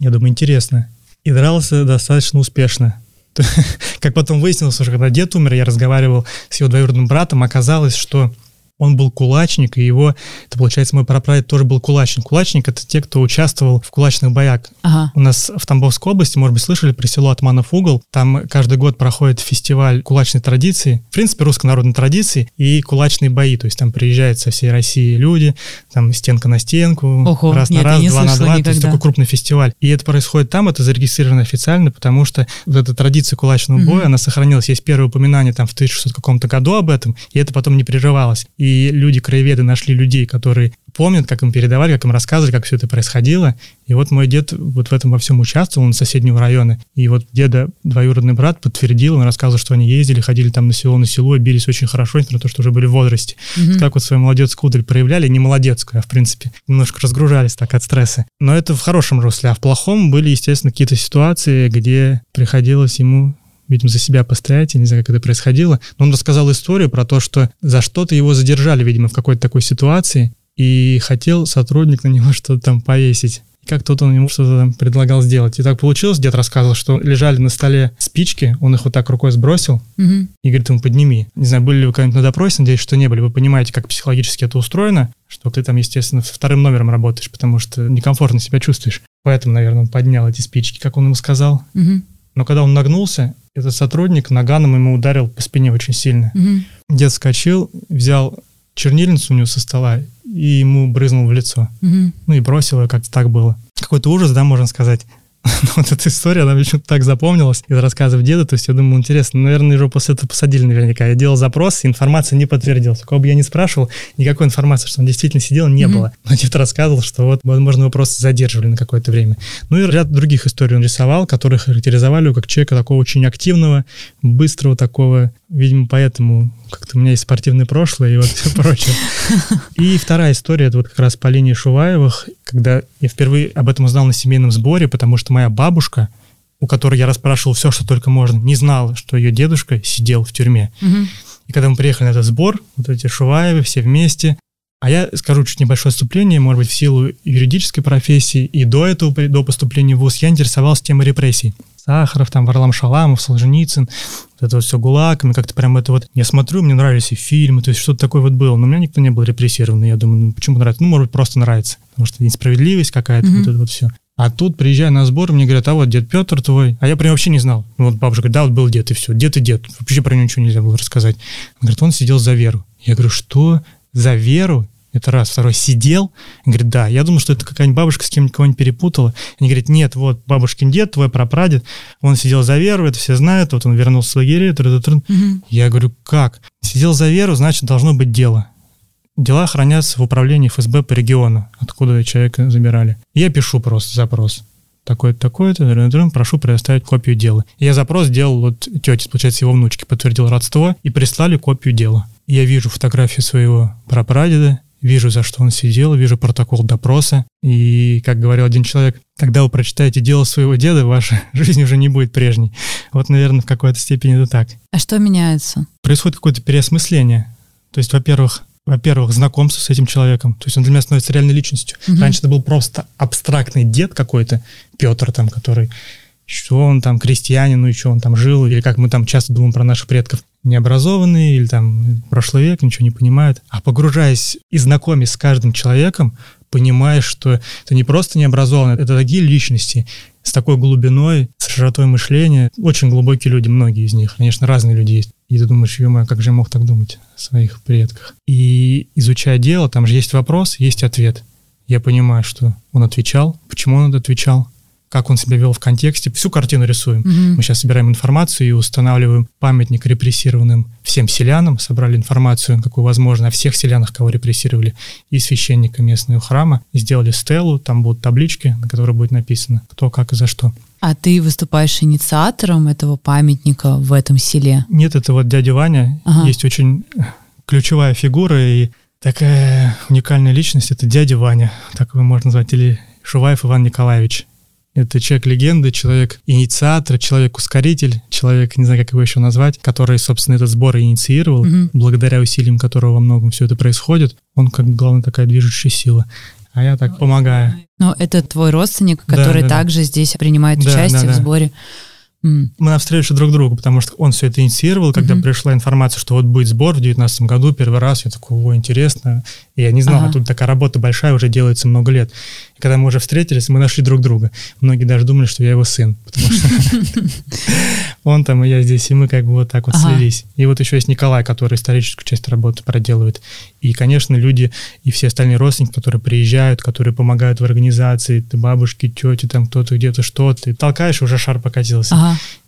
Я думаю, интересно. И дрался достаточно успешно. Как потом выяснилось, что когда дед умер, я разговаривал с его двоюродным братом, оказалось, что он был кулачник, и его, это получается, мой прапрадед тоже был кулачник. Кулачник — это те, кто участвовал в кулачных боях. Ага. У нас в Тамбовской области, может быть, слышали про село Атманов угол, там каждый год проходит фестиваль кулачной традиции, в принципе, русской народной традиции, и кулачные бои, то есть там приезжают со всей России люди, там стенка на стенку, Ого, раз нет, на раз, два на два, никогда. то есть такой крупный фестиваль. И это происходит там, это зарегистрировано официально, потому что вот эта традиция кулачного угу. боя, она сохранилась. Есть первое упоминание там в 1600 каком-то году об этом, и это потом не прерывалось. И и люди-краеведы нашли людей, которые помнят, как им передавали, как им рассказывали, как все это происходило. И вот мой дед вот в этом во всем участвовал, он из соседнего района. И вот деда двоюродный брат подтвердил, он рассказывал, что они ездили, ходили там на село на село, и бились очень хорошо, несмотря на то, что уже были в возрасте. Угу. Так вот свою молодецкую удаль проявляли, не молодецкую, а в принципе немножко разгружались так от стресса. Но это в хорошем русле, а в плохом были, естественно, какие-то ситуации, где приходилось ему видимо, за себя постоять, я не знаю, как это происходило. Но он рассказал историю про то, что за что-то его задержали, видимо, в какой-то такой ситуации, и хотел сотрудник на него что-то там повесить. как тот он ему что-то там предлагал сделать. И так получилось, дед рассказывал, что лежали на столе спички, он их вот так рукой сбросил угу. и говорит ему, подними. Не знаю, были ли вы когда-нибудь на допросе, надеюсь, что не были. Вы понимаете, как психологически это устроено, что ты там, естественно, вторым номером работаешь, потому что некомфортно себя чувствуешь. Поэтому, наверное, он поднял эти спички, как он ему сказал. Угу. Но когда он нагнулся, этот сотрудник наганом ему ударил по спине очень сильно. Угу. Дед скочил, взял чернильницу у него со стола и ему брызнул в лицо. Угу. Ну и бросил ее, как-то так было. Какой-то ужас, да, можно сказать. вот эта история, она мне что-то так запомнилась из рассказов деда, то есть я думал, интересно, наверное, его после этого посадили наверняка. Я делал запрос, и информация не подтвердилась. Кого бы я не спрашивал, никакой информации, что он действительно сидел, не mm-hmm. было. Но дед рассказывал, что вот, возможно, его просто задерживали на какое-то время. Ну и ряд других историй он рисовал, которые характеризовали его как человека такого очень активного, быстрого такого, видимо, поэтому как-то у меня есть спортивное прошлое и вот все прочее. И вторая история, это вот как раз по линии Шуваевых, когда я впервые об этом узнал на семейном сборе, потому что моя бабушка, у которой я расспрашивал все, что только можно, не знала, что ее дедушка сидел в тюрьме. И когда мы приехали на этот сбор, вот эти Шуваевы все вместе, а я скажу чуть небольшое вступление, может быть, в силу юридической профессии, и до этого, до поступления в ВУЗ, я интересовался темой репрессий. Сахаров, там, Варлам Шаламов, Солженицын, вот это вот все ГУЛАГ, и как-то прям это вот... Я смотрю, мне нравились и фильмы, то есть что-то такое вот было, но у меня никто не был репрессирован, я думаю, ну почему нравится? Ну, может быть, просто нравится, потому что несправедливость какая-то, mm-hmm. вот это вот все. А тут, приезжая на сбор, мне говорят, а вот дед Петр твой. А я него вообще не знал. Ну, вот бабушка говорит, да, вот был дед, и все. Дед и дед. Вообще про него ничего нельзя было рассказать. Он говорит, он сидел за веру. Я говорю, что? За веру? Это раз. Второй, сидел? Он говорит, да. Я думал, что это какая-нибудь бабушка с кем-нибудь кого-нибудь перепутала. Они говорят, нет, вот бабушкин дед, твой прапрадед, он сидел за веру, это все знают, вот он вернулся с лагеря. Угу. Я говорю, как? Сидел за веру, значит, должно быть дело. Дела хранятся в управлении ФСБ по региону, откуда человека забирали. Я пишу просто запрос. Такой-то, такой-то, прошу предоставить копию дела. Я запрос сделал вот тете, получается, его внучке, подтвердил родство, и прислали копию дела. Я вижу фотографию своего прапрадеда, вижу, за что он сидел, вижу протокол допроса. И, как говорил один человек, когда вы прочитаете дело своего деда, ваша жизнь уже не будет прежней. Вот, наверное, в какой-то степени это так. А что меняется? Происходит какое-то переосмысление. То есть, во-первых, во-первых, знакомство с этим человеком. То есть он для меня становится реальной личностью. Угу. Раньше это был просто абстрактный дед какой-то, Петр там, который что он там крестьянин, ну и что он там жил, или как мы там часто думаем про наших предков, необразованные или там прошлый век, ничего не понимают. А погружаясь и знакомясь с каждым человеком, понимаешь, что это не просто необразованные, это такие личности с такой глубиной, с широтой мышления. Очень глубокие люди, многие из них. Конечно, разные люди есть. И ты думаешь, ё как же я мог так думать о своих предках? И изучая дело, там же есть вопрос, есть ответ. Я понимаю, что он отвечал, почему он отвечал, как он себя вел в контексте. Всю картину рисуем. Угу. Мы сейчас собираем информацию и устанавливаем памятник репрессированным всем селянам. Собрали информацию, какую возможно, о всех селянах, кого репрессировали, и священника местного храма. Сделали стелу, там будут таблички, на которой будет написано, кто, как и за что. А ты выступаешь инициатором этого памятника в этом селе? Нет, это вот дядя Ваня. Ага. Есть очень ключевая фигура и такая уникальная личность. Это дядя Ваня, так его можно назвать, или Шуваев Иван Николаевич. Это человек-легенда, человек-инициатор, человек-ускоритель, человек, не знаю, как его еще назвать, который, собственно, этот сбор инициировал, угу. благодаря усилиям которого во многом все это происходит. Он как главная такая движущая сила. А я так помогаю. Но это твой родственник, который да, да, также да. здесь принимает да, участие да, в сборе. Мы навстречу друг другу, потому что он все это инициировал, когда mm-hmm. пришла информация, что вот будет сбор в 2019 году, первый раз, я такой, о, интересно. И я не знал, ага. а тут такая работа большая уже делается много лет. Когда мы уже встретились, мы нашли друг друга. Многие даже думали, что я его сын, потому что он там, и я здесь, и мы как бы вот так вот слились. И вот еще есть Николай, который историческую часть работы проделывает. И, конечно, люди и все остальные родственники, которые приезжают, которые помогают в организации, ты бабушки, тети, там кто-то где-то что-то, толкаешь, уже шар покатился.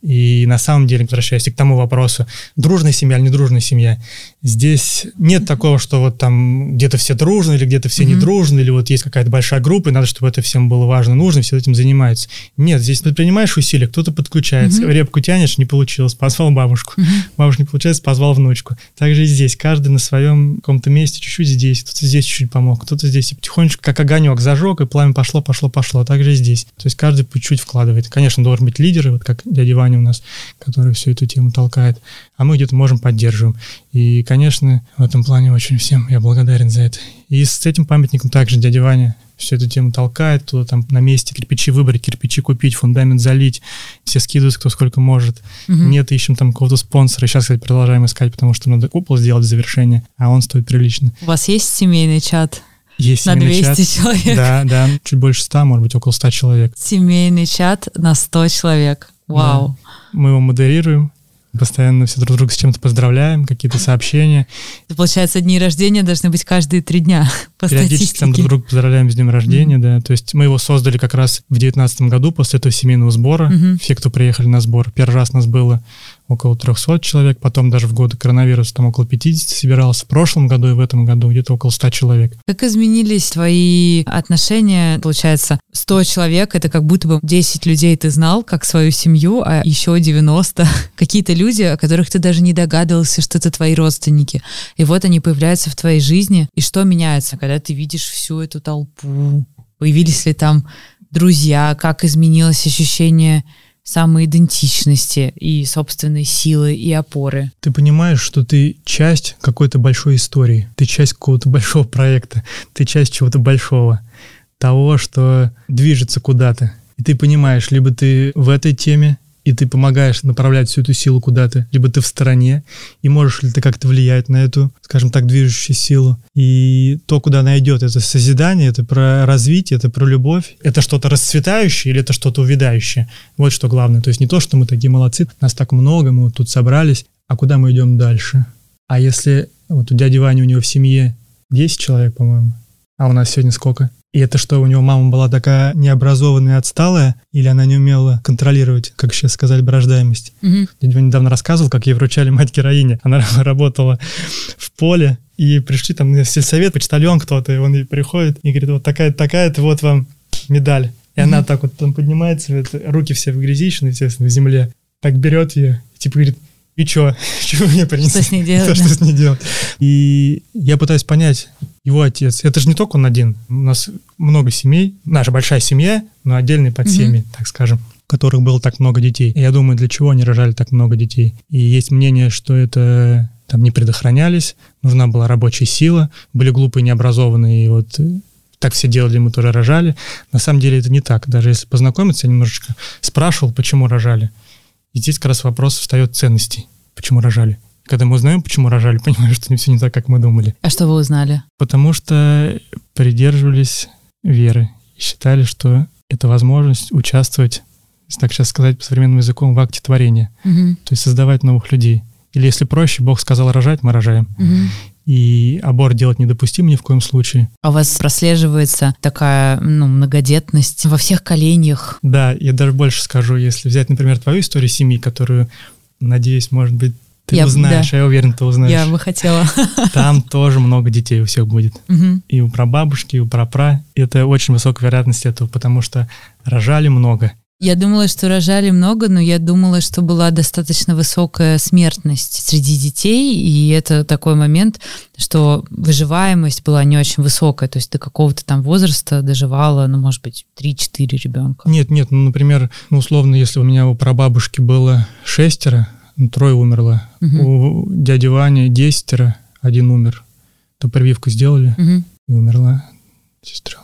И на самом деле, возвращаясь к тому вопросу, дружная семья или недружная семья, здесь нет такого, что вот там где-то все дружны или где-то все mm-hmm. недружны, или вот есть какая-то большая группа, и надо, чтобы это всем было важно, нужно, все этим занимаются. Нет, здесь предпринимаешь усилия, кто-то подключается, mm-hmm. репку тянешь, не получилось, позвал бабушку, mm-hmm. бабушка не получается, позвал внучку. Также и здесь, каждый на своем каком-то месте чуть-чуть здесь, кто-то здесь чуть-чуть помог, кто-то здесь. И потихонечку, как огонек, зажег, и пламя пошло, пошло, пошло. Так же и здесь. То есть каждый по чуть вкладывает. Конечно, должен быть лидер, вот как дядя Ваня у нас, который всю эту тему толкает. А мы где-то можем поддерживаем. И, конечно, в этом плане очень всем я благодарен за это. И с этим памятником также дядя Ваня всю эту тему толкает, туда там на месте кирпичи выбрать, кирпичи купить, фундамент залить, все скидываются, кто сколько может. Угу. Нет, ищем там какого-то спонсора. Сейчас, кстати, продолжаем искать, потому что надо купол сделать завершение, а он стоит прилично. У вас есть семейный чат? Есть на 200 чат. человек. Да, да, чуть больше 100, может быть, около 100 человек. Семейный чат на 100 человек. Вау. Да. Мы его модерируем, постоянно все друг друга с чем-то поздравляем, какие-то сообщения. Это, получается, дни рождения должны быть каждые три дня по Периодически там друг друга поздравляем с днем рождения, mm-hmm. да. То есть мы его создали как раз в девятнадцатом году после этого семейного сбора. Mm-hmm. Все, кто приехали на сбор, первый раз нас было около 300 человек, потом даже в годы коронавируса там около 50 собиралось, в прошлом году и в этом году где-то около 100 человек. Как изменились твои отношения? Получается, 100 человек — это как будто бы 10 людей ты знал как свою семью, а еще 90 — какие-то люди, о которых ты даже не догадывался, что это твои родственники. И вот они появляются в твоей жизни. И что меняется, когда ты видишь всю эту толпу? Появились ли там друзья? Как изменилось ощущение самоидентичности и собственной силы и опоры. Ты понимаешь, что ты часть какой-то большой истории, ты часть какого-то большого проекта, ты часть чего-то большого, того, что движется куда-то. И ты понимаешь, либо ты в этой теме, и ты помогаешь направлять всю эту силу куда-то, либо ты в стороне, и можешь ли ты как-то влиять на эту, скажем так, движущую силу. И то, куда она идет, это созидание, это про развитие, это про любовь, это что-то расцветающее или это что-то увядающее. Вот что главное. То есть не то, что мы такие молодцы, нас так много, мы вот тут собрались, а куда мы идем дальше? А если вот у дяди Вани у него в семье 10 человек, по-моему. А у нас сегодня сколько? И это что, у него мама была такая необразованная, отсталая, или она не умела контролировать, как сейчас сказали, рождаемость? Мгм. Дядя недавно рассказывал, как ей вручали мать героиня. Она работала в поле, и пришли там на сельсовет, почтальон кто-то, и он ей приходит и говорит, вот такая-то, такая-то, вот вам медаль. И она Мгм. так вот там поднимается, вот, руки все в грязищные, естественно, в земле, так берет ее, типа говорит, и чё? Чего мне принесли? Что с ней делать, Да, да? Что с ней делать? И я пытаюсь понять, его отец, это же не только он один, у нас много семей, наша большая семья, но отдельные подсемьи, так скажем, в которых было так много детей. И я думаю, для чего они рожали так много детей? И есть мнение, что это там не предохранялись, нужна была рабочая сила, были глупые, необразованные, и вот э, так все делали, мы тоже рожали. На самом деле это не так. Даже если познакомиться, я немножечко спрашивал, почему рожали. И здесь как раз вопрос встает ценностей. Почему рожали? Когда мы узнаем, почему рожали, понимаем, что не все не так, как мы думали. А что вы узнали? Потому что придерживались веры и считали, что это возможность участвовать, если так сейчас сказать по современному языку, в акте творения. Мгм. То есть создавать новых людей. Или если проще, Бог сказал рожать, мы рожаем. Мгм. И аборт делать недопустимо ни в коем случае. А у вас прослеживается такая ну, многодетность во всех коленях. Да, я даже больше скажу, если взять, например, твою историю семьи, которую, надеюсь, может быть, ты Я- узнаешь, да. а я уверен, ты узнаешь. Я бы хотела. Там тоже много детей у всех будет. И у прабабушки, и у прапра. Это очень высокая вероятность этого, потому что рожали много. Я думала, что рожали много, но я думала, что была достаточно высокая смертность среди детей, и это такой момент, что выживаемость была не очень высокая, то есть до какого-то там возраста доживала, ну, может быть, 3-4 ребенка. Нет, нет, ну, например, ну, условно, если у меня у прабабушки было шестеро, ну, трое умерло, Мгм. у дяди Вани десятеро, один умер, то прививку сделали, Мгм. и умерла сестренка.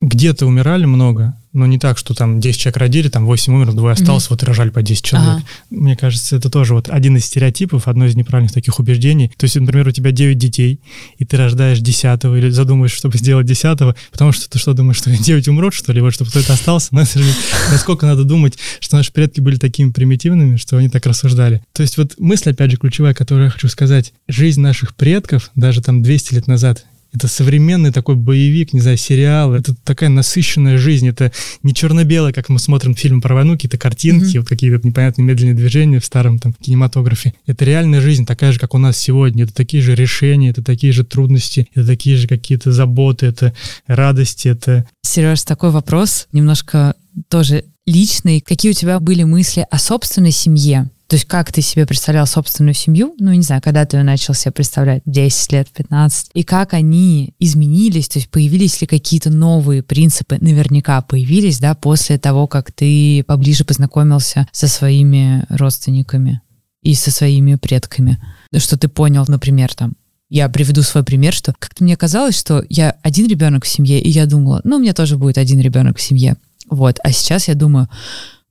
Где-то умирали много, но не так, что там 10 человек родили, там 8 умерло, двое осталось, вот и рожали по 10 человек. Ага. Мне кажется, это тоже вот один из стереотипов, одно из неправильных таких убеждений. То есть, например, у тебя 9 детей, и ты рождаешь 10 или задумаешь, чтобы сделать 10 потому что ты что, думаешь, что 9 умрут, что ли, вот чтобы кто-то остался? Насколько надо думать, что наши предки были такими примитивными, что они так рассуждали. То есть вот мысль, опять же, ключевая, которую я хочу сказать. Жизнь наших предков, даже там 200 лет назад, это современный такой боевик, не знаю, сериал. Это такая насыщенная жизнь. Это не черно-белое, как мы смотрим фильм про войну, какие-то картинки, Мгм. вот какие-то непонятные медленные движения в старом там кинематографе. Это реальная жизнь, такая же, как у нас сегодня. Это такие же решения, это такие же трудности, это такие же какие-то заботы, это радости, это... Сереж, такой вопрос, немножко тоже личный. Какие у тебя были мысли о собственной семье? То есть как ты себе представлял собственную семью? Ну, не знаю, когда ты ее начал себе представлять? 10 лет, 15? И как они изменились? То есть появились ли какие-то новые принципы? Наверняка появились, да, после того, как ты поближе познакомился со своими родственниками и со своими предками. Что ты понял, например, там, я приведу свой пример, что как-то мне казалось, что я один ребенок в семье, и я думала, ну, у меня тоже будет один ребенок в семье. Вот. А сейчас я думаю,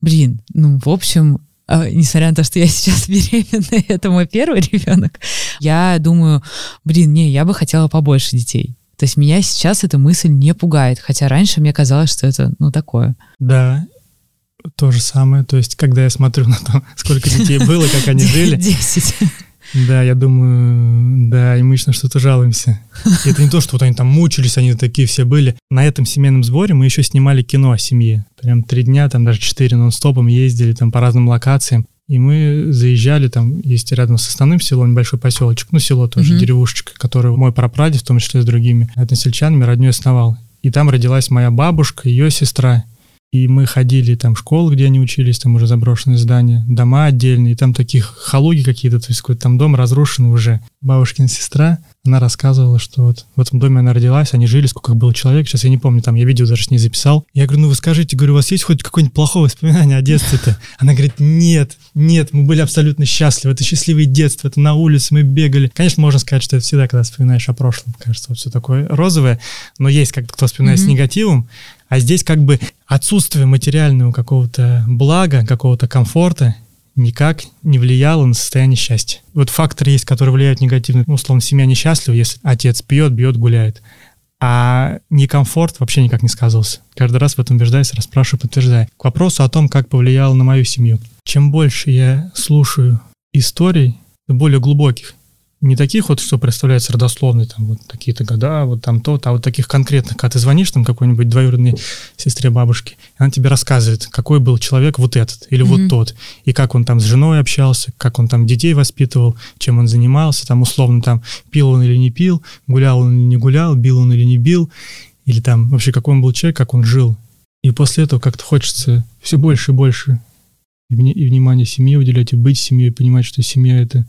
блин, ну, в общем, несмотря на то, что я сейчас беременная, это мой первый ребенок, я думаю, блин, не, я бы хотела побольше детей. То есть меня сейчас эта мысль не пугает, хотя раньше мне казалось, что это, ну, такое. Да, то же самое. То есть, когда я смотрю на то, сколько детей было, как они жили, Десять. Да, я думаю, да, и мы еще на что-то жалуемся. И это не то, что вот они там мучились, они такие все были. На этом семейном сборе мы еще снимали кино о семье. Прям три дня, там даже четыре нон-стопом ездили там по разным локациям. И мы заезжали, там есть рядом с основным селом небольшой поселочек, ну село тоже, Мгм. деревушечка, которую мой прапрадед, в том числе с другими односельчанами, родней основал. И там родилась моя бабушка, ее сестра. И мы ходили там в школу, где они учились, там уже заброшенные здания, дома отдельные, и там таких халуги какие-то, то есть какой-то там дом разрушенный уже. Бабушкина сестра, она рассказывала, что вот в этом доме она родилась, они жили, сколько было человек, сейчас я не помню, там я видео даже с ней записал. Я говорю, ну вы скажите, говорю, у вас есть хоть какое-нибудь плохое воспоминание о детстве-то? Она говорит, нет, нет, мы были абсолютно счастливы, это счастливое детство, это на улице мы бегали. Конечно, можно сказать, что это всегда, когда вспоминаешь о прошлом, кажется, вот все такое розовое, но есть как-то, кто вспоминает с Мгм. негативом, а здесь как бы отсутствие материального какого-то блага, какого-то комфорта никак не влияло на состояние счастья. Вот факторы есть, которые влияют негативно. Ну, условно, семья несчастлива, если отец пьет, бьет, гуляет. А некомфорт вообще никак не сказывался. Каждый раз в этом убеждаюсь, расспрашиваю, подтверждаю. К вопросу о том, как повлияло на мою семью. Чем больше я слушаю историй, более глубоких, не таких вот, что представляется родословной, там вот такие-то года, вот там то а вот таких конкретных, когда ты звонишь там какой-нибудь двоюродной сестре бабушки, она тебе рассказывает, какой был человек вот этот или mm-hmm. вот тот, и как он там с женой общался, как он там детей воспитывал, чем он занимался, там условно там пил он или не пил, гулял он или не гулял, бил он или не бил, или там вообще какой он был человек, как он жил. И после этого как-то хочется все больше и больше и, и внимание семье уделять, и быть семьей, и понимать, что семья — это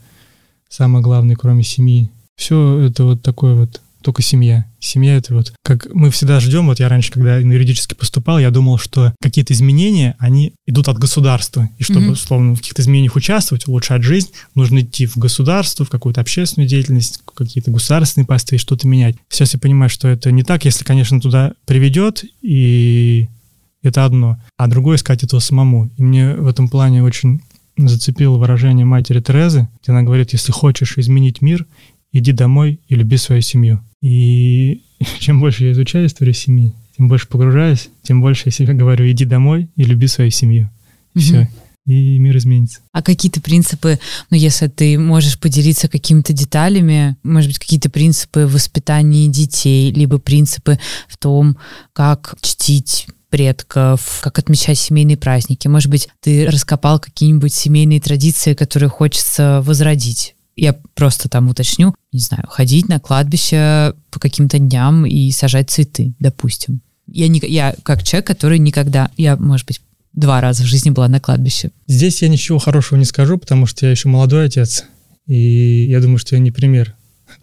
самое главное, кроме семьи. Все это вот такое вот только семья. Семья это вот, как мы всегда ждем, вот я раньше, когда на юридически поступал, я думал, что какие-то изменения, они идут от государства. И чтобы, mm-hmm. условно, в каких-то изменениях участвовать, улучшать жизнь, нужно идти в государство, в какую-то общественную деятельность, какие-то государственные посты, что-то менять. Сейчас я понимаю, что это не так, если, конечно, туда приведет, и это одно, а другое искать этого самому. И мне в этом плане очень зацепило выражение матери Терезы, где она говорит, если хочешь изменить мир, иди домой и люби свою семью. И чем больше я изучаю историю семьи, тем больше погружаюсь, тем больше я себе говорю, иди домой и люби свою семью. Mm-hmm. Все. И мир изменится. А какие-то принципы, ну, если ты можешь поделиться какими-то деталями, может быть, какие-то принципы воспитания детей, либо принципы в том, как чтить предков, как отмечать семейные праздники. Может быть, ты раскопал какие-нибудь семейные традиции, которые хочется возродить. Я просто там уточню, не знаю, ходить на кладбище по каким-то дням и сажать цветы, допустим. Я, не, я как человек, который никогда, я, может быть, два раза в жизни была на кладбище. Здесь я ничего хорошего не скажу, потому что я еще молодой отец, и я думаю, что я не пример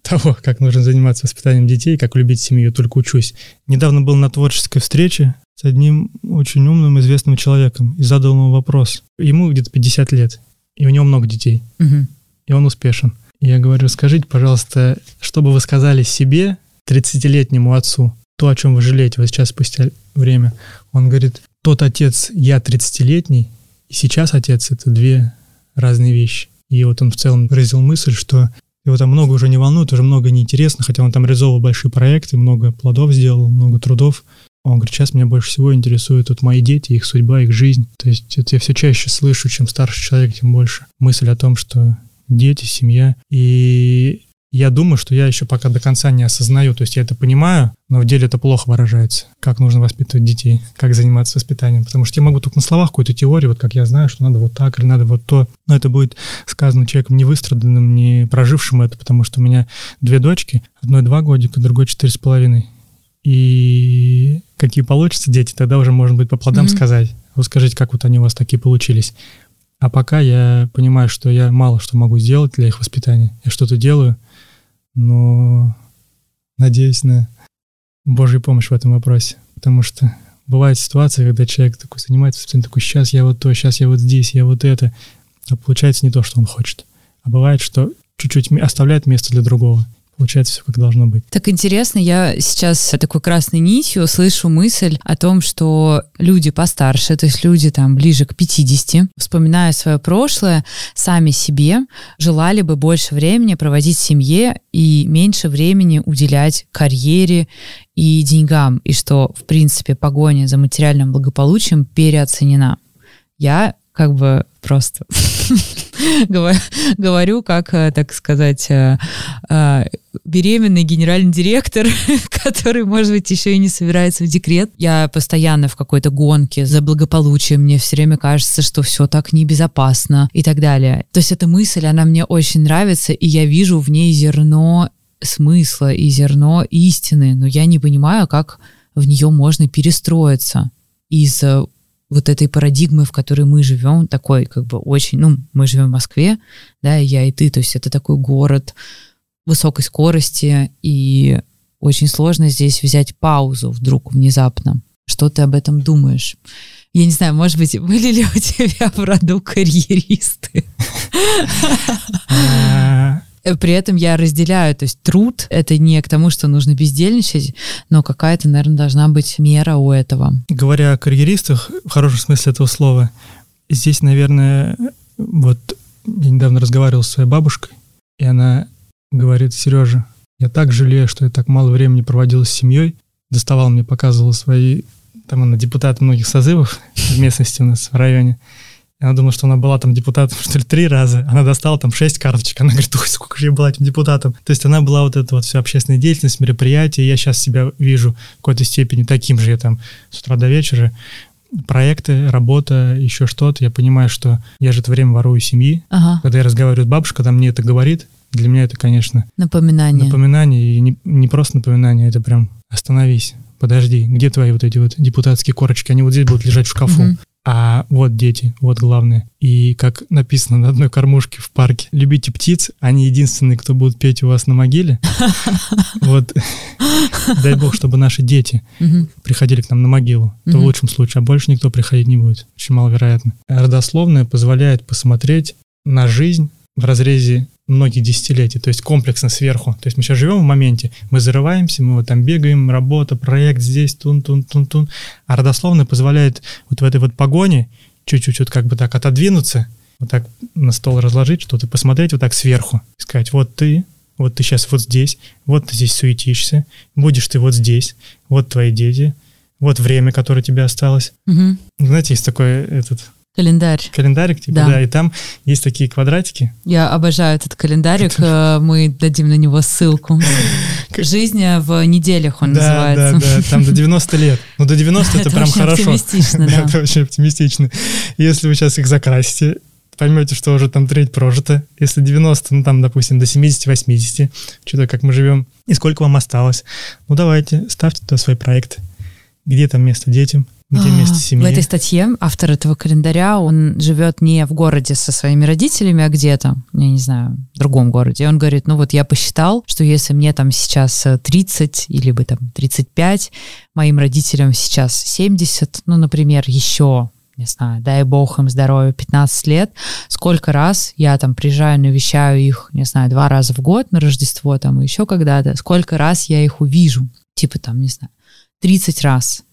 того, как нужно заниматься воспитанием детей, как любить семью, только учусь. Недавно был на творческой встрече с одним очень умным, известным человеком и задал ему вопрос. Ему где-то 50 лет, и у него много детей, угу. и он успешен. Я говорю, скажите, пожалуйста, что бы вы сказали себе, 30-летнему отцу, то, о чем вы жалеете вот сейчас спустя время? Он говорит, тот отец, я 30-летний, и сейчас отец — это две разные вещи. И вот он в целом выразил мысль, что его там много уже не волнует, уже много неинтересно, хотя он там реализовал большие проекты, много плодов сделал, много трудов. Он говорит, сейчас меня больше всего интересуют вот мои дети, их судьба, их жизнь. То есть это я все чаще слышу, чем старший человек, тем больше. Мысль о том, что дети, семья. И я думаю, что я еще пока до конца не осознаю, то есть я это понимаю, но в деле это плохо выражается, как нужно воспитывать детей, как заниматься воспитанием, потому что я могу только на словах какую-то теорию, вот как я знаю, что надо вот так или надо вот то, но это будет сказано человеком не выстраданным, не прожившим это, потому что у меня две дочки, одной два годика, другой четыре с половиной, и какие получатся дети, тогда уже можно будет по плодам mm-hmm. сказать. Вот скажите, как вот они у вас такие получились. А пока я понимаю, что я мало что могу сделать для их воспитания. Я что-то делаю, но надеюсь на Божью помощь в этом вопросе, потому что бывают ситуации, когда человек такой занимается, такой, сейчас я вот то, сейчас я вот здесь, я вот это, а получается не то, что он хочет. А бывает, что чуть-чуть оставляет место для другого получается все как должно быть. Так интересно, я сейчас такой красной нитью слышу мысль о том, что люди постарше, то есть люди там ближе к 50, вспоминая свое прошлое, сами себе желали бы больше времени проводить в семье и меньше времени уделять карьере и деньгам, и что, в принципе, погоня за материальным благополучием переоценена. Я как бы просто говорю, как, э, так сказать, э, э, беременный генеральный директор, который, может быть, еще и не собирается в декрет. Я постоянно в какой-то гонке за благополучием. Мне все время кажется, что все так небезопасно и так далее. То есть эта мысль, она мне очень нравится, и я вижу в ней зерно смысла и зерно истины, но я не понимаю, как в нее можно перестроиться из вот этой парадигмы, в которой мы живем, такой как бы очень, ну, мы живем в Москве, да, я и ты, то есть это такой город высокой скорости, и очень сложно здесь взять паузу вдруг внезапно. Что ты об этом думаешь? Я не знаю, может быть, были ли у тебя в роду карьеристы? При этом я разделяю, то есть труд — это не к тому, что нужно бездельничать, но какая-то, наверное, должна быть мера у этого. Говоря о карьеристах, в хорошем смысле этого слова, здесь, наверное, вот я недавно разговаривал с своей бабушкой, и она говорит, Сережа, я так жалею, что я так мало времени проводил с семьей, доставал мне, показывал свои, там она депутат многих созывов в местности у нас в районе, Она думала, что она была там депутатом, что ли, три раза. Она достала там шесть карточек. Она говорит, ой, сколько же я была этим депутатом. То есть она была вот эта вот вся общественная деятельность, мероприятия. Я сейчас себя вижу в какой-то степени таким же. Я там с утра до вечера проекты, работа, еще что-то. Я понимаю, что я же это время ворую семьи. Ага. Когда я разговариваю с бабушкой, когда мне это говорит, для меня это, конечно, Напоминание. напоминание. И не, не просто напоминание, это прям остановись, подожди, где твои вот эти вот депутатские корочки? Они вот здесь будут лежать в шкафу. Мгм. А вот дети, вот главное. И как написано на одной кормушке в парке, любите птиц, они единственные, кто будут петь у вас на могиле. Вот дай бог, чтобы наши дети приходили к нам на могилу, то в лучшем случае, а больше никто приходить не будет. Очень маловероятно. Родословное позволяет посмотреть на жизнь в разрезе многих десятилетий, то есть комплексно сверху. То есть мы сейчас живем в моменте, мы зарываемся, мы вот там бегаем, работа, проект здесь, тун-тун-тун-тун. А родословное позволяет вот в этой вот погоне чуть-чуть вот как бы так отодвинуться, вот так на стол разложить что-то, посмотреть вот так сверху, сказать, вот ты, вот ты сейчас вот здесь, вот ты здесь суетишься, будешь ты вот здесь, вот твои дети, вот время, которое тебе осталось. Мгм. Знаете, есть такой этот Календарь. календарик, типа, Да. да. и там есть такие квадратики. Я обожаю этот календарик. э, Мы дадим на него ссылку. Жизнь в неделях он да, называется. да, да, там до 90 лет. Ну, до 90 это, Это прям хорошо. оптимистично, да. Это очень оптимистично. Если вы сейчас их закрасите, поймете, что уже там треть прожита. Если 90, ну там, допустим, до 70-80, что-то как мы живем. И сколько вам осталось? Ну, давайте, ставьте туда свои проекты. Где там место детям? Где А, место В семье? этой статье автор этого календаря, он живет не в городе со своими родителями, а где-то, я не знаю, в другом городе. И он говорит, ну вот я посчитал, что если мне там сейчас э, 30 или бы там 35, моим родителям сейчас 70, ну, например, еще не знаю, дай бог им здоровья, 15 лет, сколько раз я там приезжаю, навещаю их, не знаю, два раза в год на Рождество там и еще когда-то, сколько раз я их увижу, типа там, не знаю, 30 раз.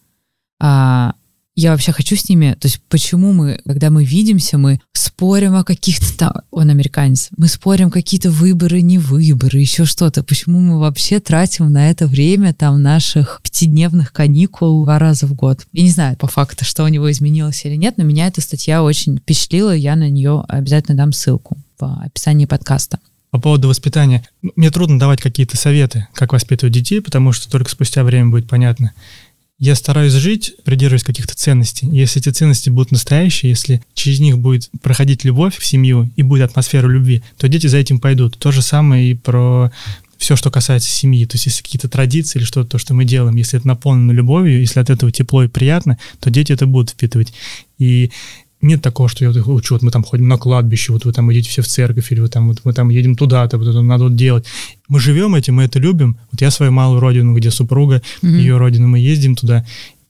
А, я вообще хочу с ними, то есть почему мы, когда мы видимся, мы спорим о каких-то там, он американец, мы спорим какие-то выборы, не выборы, еще что-то, почему мы вообще тратим на это время там наших пятидневных каникул два раза в год. Я не знаю по факту, что у него изменилось или нет, но меня эта статья очень впечатлила, я на нее обязательно дам ссылку в описании подкаста. По поводу воспитания. Мне трудно давать какие-то советы, как воспитывать детей, потому что только спустя время будет понятно. Я стараюсь жить, придерживаясь каких-то ценностей. Если эти ценности будут настоящие, если через них будет проходить любовь в семью и будет атмосфера любви, то дети за этим пойдут. То же самое и про все, что касается семьи. То есть, если какие-то традиции или что-то, то, что мы делаем, если это наполнено любовью, если от этого тепло и приятно, то дети это будут впитывать. И нет такого, что я вот их учу, вот мы там ходим на кладбище, вот вы там идите все в церковь, или вы там, вот мы там едем туда-то, вот это надо вот делать. Мы живем этим, мы это любим. Вот я свою малую родину, где супруга, Мгм. ее родину, мы ездим туда,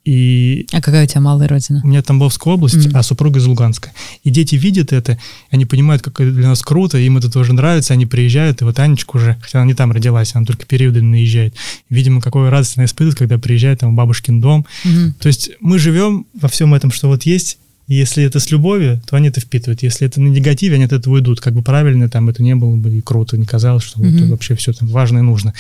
и А какая у тебя малая родина? у меня Тамбовская область, Мгм. а супруга из Луганска. И дети видят это, они понимают, как это для нас круто, им это тоже нравится, они приезжают, и вот Анечка уже, хотя она не там родилась, она только периодами наезжает. Видимо, какую радость она испытывает, когда приезжает там в бабушкин дом. Мгм. То есть мы живем во всем этом, что вот есть, и если это с любовью, то они это впитывают. Если это на негативе, они от этого уйдут. Как бы правильно там это не было бы и круто, не казалось, что вот Мгм. вообще все там важно и нужно.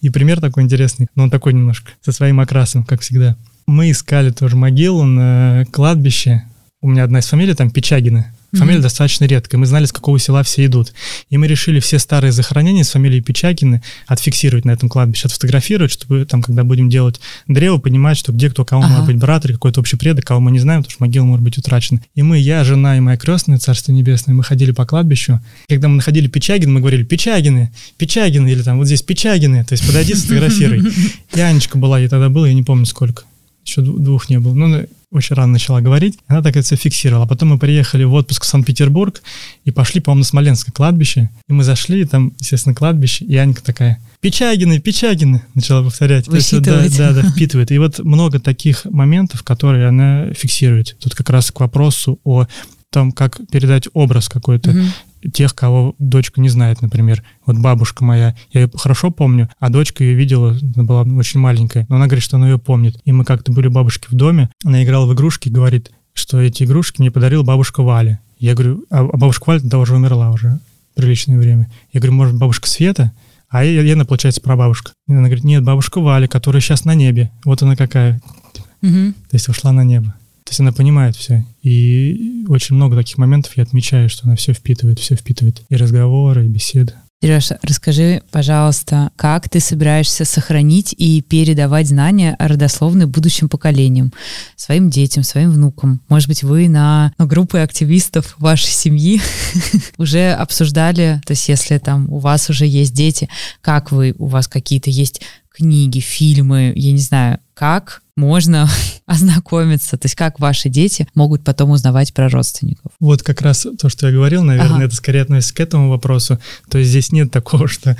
И пример такой интересный, но он такой немножко со своим окрасом, как всегда. Мы искали тоже могилу на кладбище. У меня одна из фамилий там Печагина. Фамилия Мгм. достаточно редкая. Мы знали, с какого села все идут. И мы решили все старые захоронения с фамилией Печагины отфиксировать на этом кладбище, отфотографировать, чтобы там, когда будем делать древо, понимать, что где кто, кого Ага. может быть брат или какой-то общий предок, кого мы не знаем, потому что могила может быть утрачена. И мы, я, жена и моя крестная, Царство Небесное, мы ходили по кладбищу. Когда мы находили Печагин, мы говорили «Печагины! Печагины!» или там «Вот здесь Печагины!» То есть подойди, сфотографируй. И Анечка была, ей тогда было, я не помню сколько. Еще дву- двух не было. Ну, она очень рано начала говорить. Она так это все фиксировала. А потом мы приехали в отпуск в Санкт-Петербург и пошли, по-моему, на Смоленское кладбище. И мы зашли, и там, естественно, кладбище. И Анька такая «Печагины, Печагины!» начала повторять. То есть, вот, да, Высчитывать. да, да, впитывает. И вот много таких моментов, которые она фиксирует. Тут как раз к вопросу о том, как передать образ какой-то Мгм. Тех, кого дочка не знает, например. Вот бабушка моя, я ее хорошо помню, а дочка ее видела, она была очень маленькая, но она говорит, что она ее помнит. И мы как-то были у бабушки в доме, она играла в игрушки говорит, что эти игрушки мне подарила бабушка Валя. Я говорю, а, а бабушка Валя тогда уже умерла уже приличное время. Я говорю, может, бабушка Света? А я, получается, прабабушка. И она говорит, нет, бабушка Валя, которая сейчас на небе. Вот она какая. Мгм. То есть ушла на небо. То есть она понимает все. И очень много таких моментов я отмечаю, что она все впитывает, все впитывает. И разговоры, и беседы. Сережа, расскажи, пожалуйста, как ты собираешься сохранить и передавать знания о родословной будущим поколениям, своим детям, своим внукам? Может быть, вы на группы активистов вашей семьи уже обсуждали, то есть если там у вас уже есть дети, как вы, у вас какие-то есть книги, фильмы, я не знаю, как можно ознакомиться, то есть как ваши дети могут потом узнавать про родственников. Вот как раз то, что я говорил, наверное, ага. это скорее относится к этому вопросу. То есть здесь нет такого, что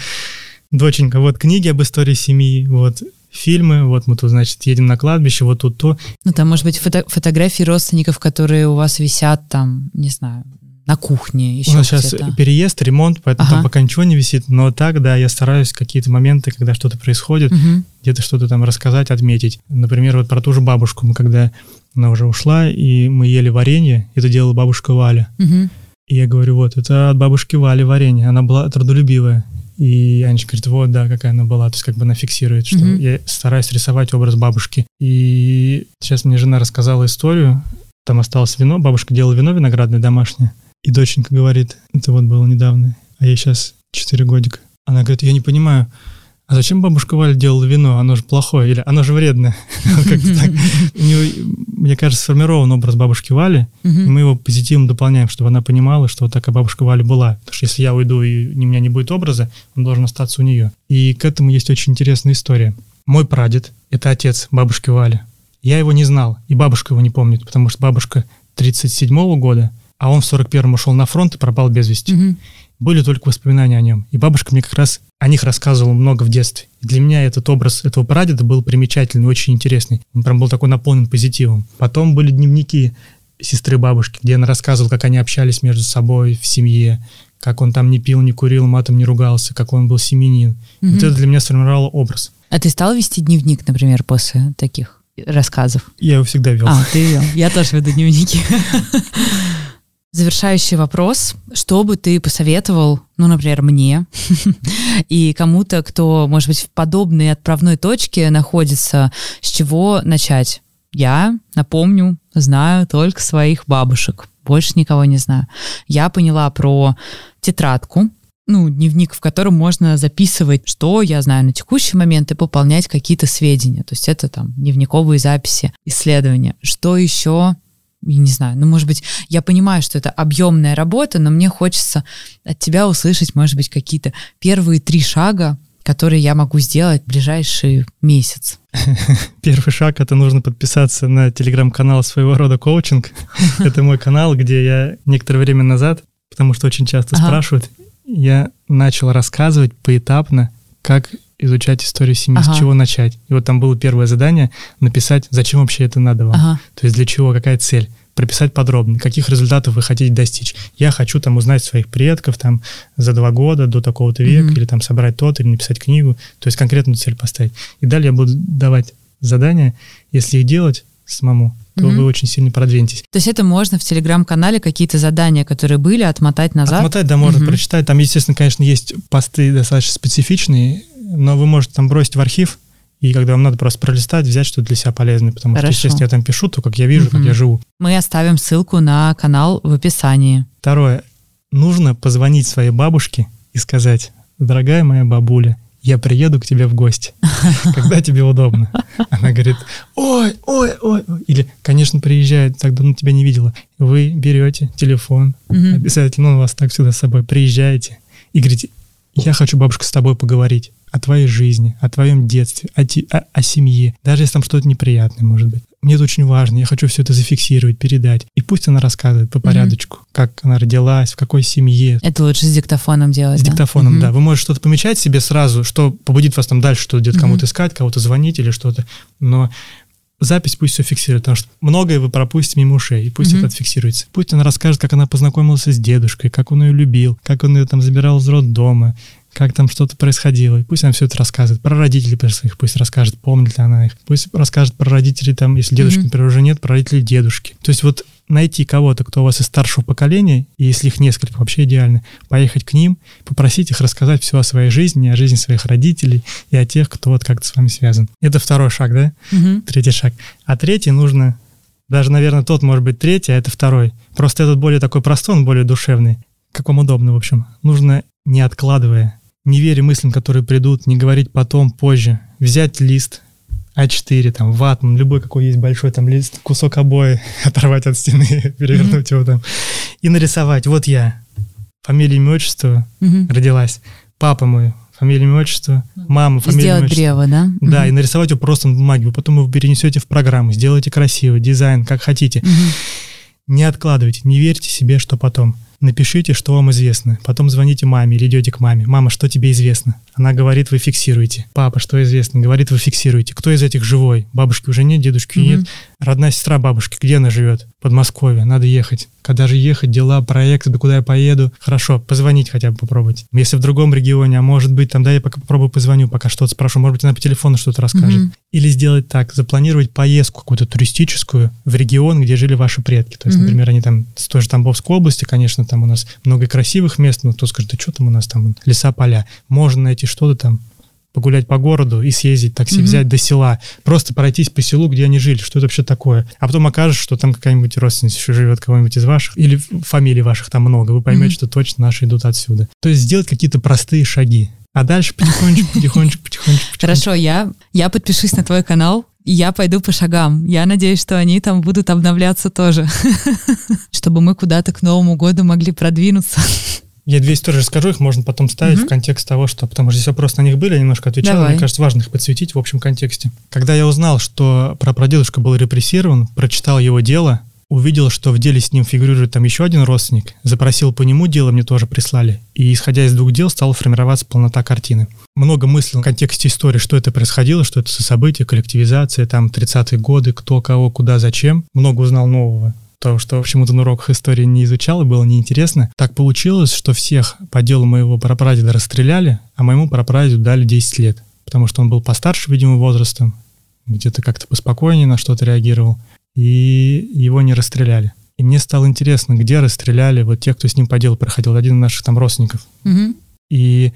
доченька, вот книги об истории семьи, вот фильмы, вот мы тут, значит, едем на кладбище, вот тут то. Ну, там, может быть, фото фотографии родственников, которые у вас висят там, не знаю, на кухне еще У нас сейчас переезд, ремонт, поэтому ага. там пока ничего не висит, но так, да, я стараюсь какие-то моменты, когда что-то происходит, угу. где-то что-то там рассказать, отметить. Например, вот про ту же бабушку, мы когда она уже ушла, и мы ели варенье, это делала бабушка Валя. Угу. И я говорю, вот, это от бабушки Вали варенье, она была трудолюбивая. И Анечка говорит, вот, да, какая она была. То есть как бы она фиксирует, что mm я стараюсь рисовать образ бабушки. И сейчас мне жена рассказала историю, там осталось вино, бабушка делала вино виноградное домашнее. И доченька говорит, это вот было недавно, а ей сейчас 4 годика. Она говорит, я не понимаю, а зачем бабушка Валя делала вино? Оно же плохое или оно же вредное? Мне кажется, сформирован образ бабушки Вали, и мы его позитивно дополняем, чтобы она понимала, что вот такая бабушка Валя была. Потому что если я уйду и у меня не будет образа, он должен остаться у нее. И к этому есть очень интересная история. Мой прадед — это отец бабушки Вали. Я его не знал, и бабушка его не помнит, потому что бабушка 37-го года — а он в 41-м ушел на фронт и пропал без вести. Угу. Были только воспоминания о нем. И бабушка мне как раз о них рассказывала много в детстве. И для меня этот образ этого прадеда был примечательный, очень интересный. Он прям был такой наполнен позитивом. Потом были дневники сестры бабушки, где она рассказывала, как они общались между собой в семье, как он там не пил, не курил, матом не ругался, как он был семенин. Угу. Вот это для меня сформировало образ. А ты стал вести дневник, например, после таких рассказов? Я его всегда вел. А, ты вел. Я тоже веду дневники. Завершающий вопрос. Что бы ты посоветовал, ну, например, мне и кому-то, кто, может быть, в подобной отправной точке находится, с чего начать? Я, напомню, знаю только своих бабушек. Больше никого не знаю. Я поняла про тетрадку, ну, дневник, в котором можно записывать, что я знаю на текущий момент, и пополнять какие-то сведения. То есть это там дневниковые записи, исследования. Что еще? Я не знаю, ну, может быть, я понимаю, что это объемная работа, но мне хочется от тебя услышать, может быть, какие-то первые три шага, которые я могу сделать в ближайший месяц. Первый шаг — это нужно подписаться на телеграм-канал своего рода коучинг. Это мой канал, где я некоторое время назад, потому что очень часто спрашивают, я начал рассказывать поэтапно, как изучать историю семьи, ага. с чего начать. И вот там было первое задание написать, зачем вообще это надо вам. Ага. То есть для чего, какая цель. Прописать подробно, каких результатов вы хотите достичь. Я хочу там узнать своих предков там за два года до такого-то века, mm-hmm. или там собрать тот, или написать книгу. То есть конкретную цель поставить. И далее я буду давать задания, если их делать самому, то mm-hmm. вы очень сильно продвинетесь. То есть это можно в телеграм-канале какие-то задания, которые были, отмотать назад? Отмотать, да, можно mm-hmm. прочитать. Там, естественно, конечно, есть посты достаточно специфичные, но вы можете там бросить в архив, и когда вам надо просто пролистать, взять что-то для себя полезное, потому Хорошо. что, естественно, я там пишу то, как я вижу, угу. как я живу. Мы оставим ссылку на канал в описании. Второе. Нужно позвонить своей бабушке и сказать, дорогая моя бабуля, я приеду к тебе в гости, когда тебе удобно. Она говорит, ой, ой, ой, или, конечно, приезжает, так давно тебя не видела. Вы берете телефон, обязательно, он у вас так всегда с собой, приезжаете и говорите, я хочу, бабушка, с тобой поговорить о твоей жизни, о твоем детстве, о, те, о, о семье, даже если там что-то неприятное может быть. Мне это очень важно, я хочу все это зафиксировать, передать. И пусть она рассказывает по порядочку, mm-hmm. как она родилась, в какой семье. Это лучше с диктофоном делать, С да? диктофоном, mm-hmm. да. Вы можете что-то помечать себе сразу, что побудит вас там дальше что-то где-то mm-hmm. кому-то искать, кого-то звонить или что-то. Но запись пусть все фиксирует, потому что многое вы пропустите мимо ушей, и пусть mm-hmm. это отфиксируется. Пусть она расскажет, как она познакомилась с дедушкой, как он ее любил, как он ее там забирал из роддома, как там что-то происходило. И пусть она все это рассказывает. Про родителей своих пусть расскажет, помнит ли она их. Пусть расскажет про родителей, там, если дедушки, mm-hmm. например, уже нет, про родителей дедушки. То есть вот найти кого-то, кто у вас из старшего поколения, и если их несколько, вообще идеально, поехать к ним, попросить их рассказать все о своей жизни, о жизни своих родителей и о тех, кто вот как-то с вами связан. Это второй шаг, да? Угу. Третий шаг. А третий нужно Даже, наверное, тот может быть третий, а это второй. Просто этот более такой простой, он более душевный. Как вам удобно, в общем. Нужно, не откладывая, не веря мыслям, которые придут, не говорить потом, позже. Взять лист, а4, там, ватман, любой какой есть большой там лист, кусок обои, оторвать от стены, перевернуть его там, и нарисовать. Вот я, фамилия, имя, отчество, родилась, папа мой, фамилия, имя, отчество, мама, фамилия, Сделать имя, древо, да? Да, угу. и нарисовать его просто на бумаге. Вы потом его перенесете в программу, сделайте красиво, дизайн, как хотите. Угу. Не откладывайте, не верьте себе, что потом. Напишите, что вам известно. Потом звоните маме или идете к маме. Мама, что тебе известно? Она говорит, вы фиксируете. Папа, что известно? Говорит, вы фиксируете. Кто из этих живой? Бабушки уже нет, дедушки mm-hmm. нет. Родная сестра бабушки, где она живет? Подмосковье, надо ехать. Когда же ехать, дела, проекты, да куда я поеду? Хорошо, позвонить хотя бы попробовать. Если в другом регионе, а может быть, там, да, я пока попробую позвоню, пока что-то спрошу, может быть, она по телефону что-то расскажет. Mm-hmm. Или сделать так, запланировать поездку какую-то туристическую в регион, где жили ваши предки. То есть, mm-hmm. например, они там с той же Тамбовской области, конечно, там у нас много красивых мест, но кто скажет, да что там у нас там леса, поля. Можно найти что-то там погулять по городу и съездить, такси mm-hmm. взять до села, просто пройтись по селу, где они жили, что это вообще такое. А потом окажется, что там какая-нибудь родственница еще живет, кого-нибудь из ваших, или фамилий ваших там много, вы поймете, mm-hmm. что точно наши идут отсюда. То есть сделать какие-то простые шаги. А дальше потихонечку, потихонечку, потихонечку. Хорошо, я, я подпишусь на твой канал, и я пойду по шагам. Я надеюсь, что они там будут обновляться тоже, чтобы мы куда-то к Новому году могли продвинуться. Я две истории расскажу, их можно потом ставить угу. в контекст того, что... Потому что здесь вопросы на них были, я немножко отвечал, Давай. мне кажется, важно их подсветить в общем контексте. Когда я узнал, что прапрадедушка был репрессирован, прочитал его дело, увидел, что в деле с ним фигурирует там еще один родственник, запросил по нему дело, мне тоже прислали. И исходя из двух дел, стала формироваться полнота картины. Много мыслей в контексте истории, что это происходило, что это за события, коллективизация, там 30-е годы, кто, кого, куда, зачем. Много узнал нового то, что почему-то на уроках истории не изучал и было неинтересно. Так получилось, что всех по делу моего прапрадеда расстреляли, а моему прапрадеду дали 10 лет, потому что он был постарше, видимо, возрастом, где-то как-то поспокойнее на что-то реагировал, и его не расстреляли. И мне стало интересно, где расстреляли вот тех, кто с ним по делу проходил, один из наших там родственников. Угу. И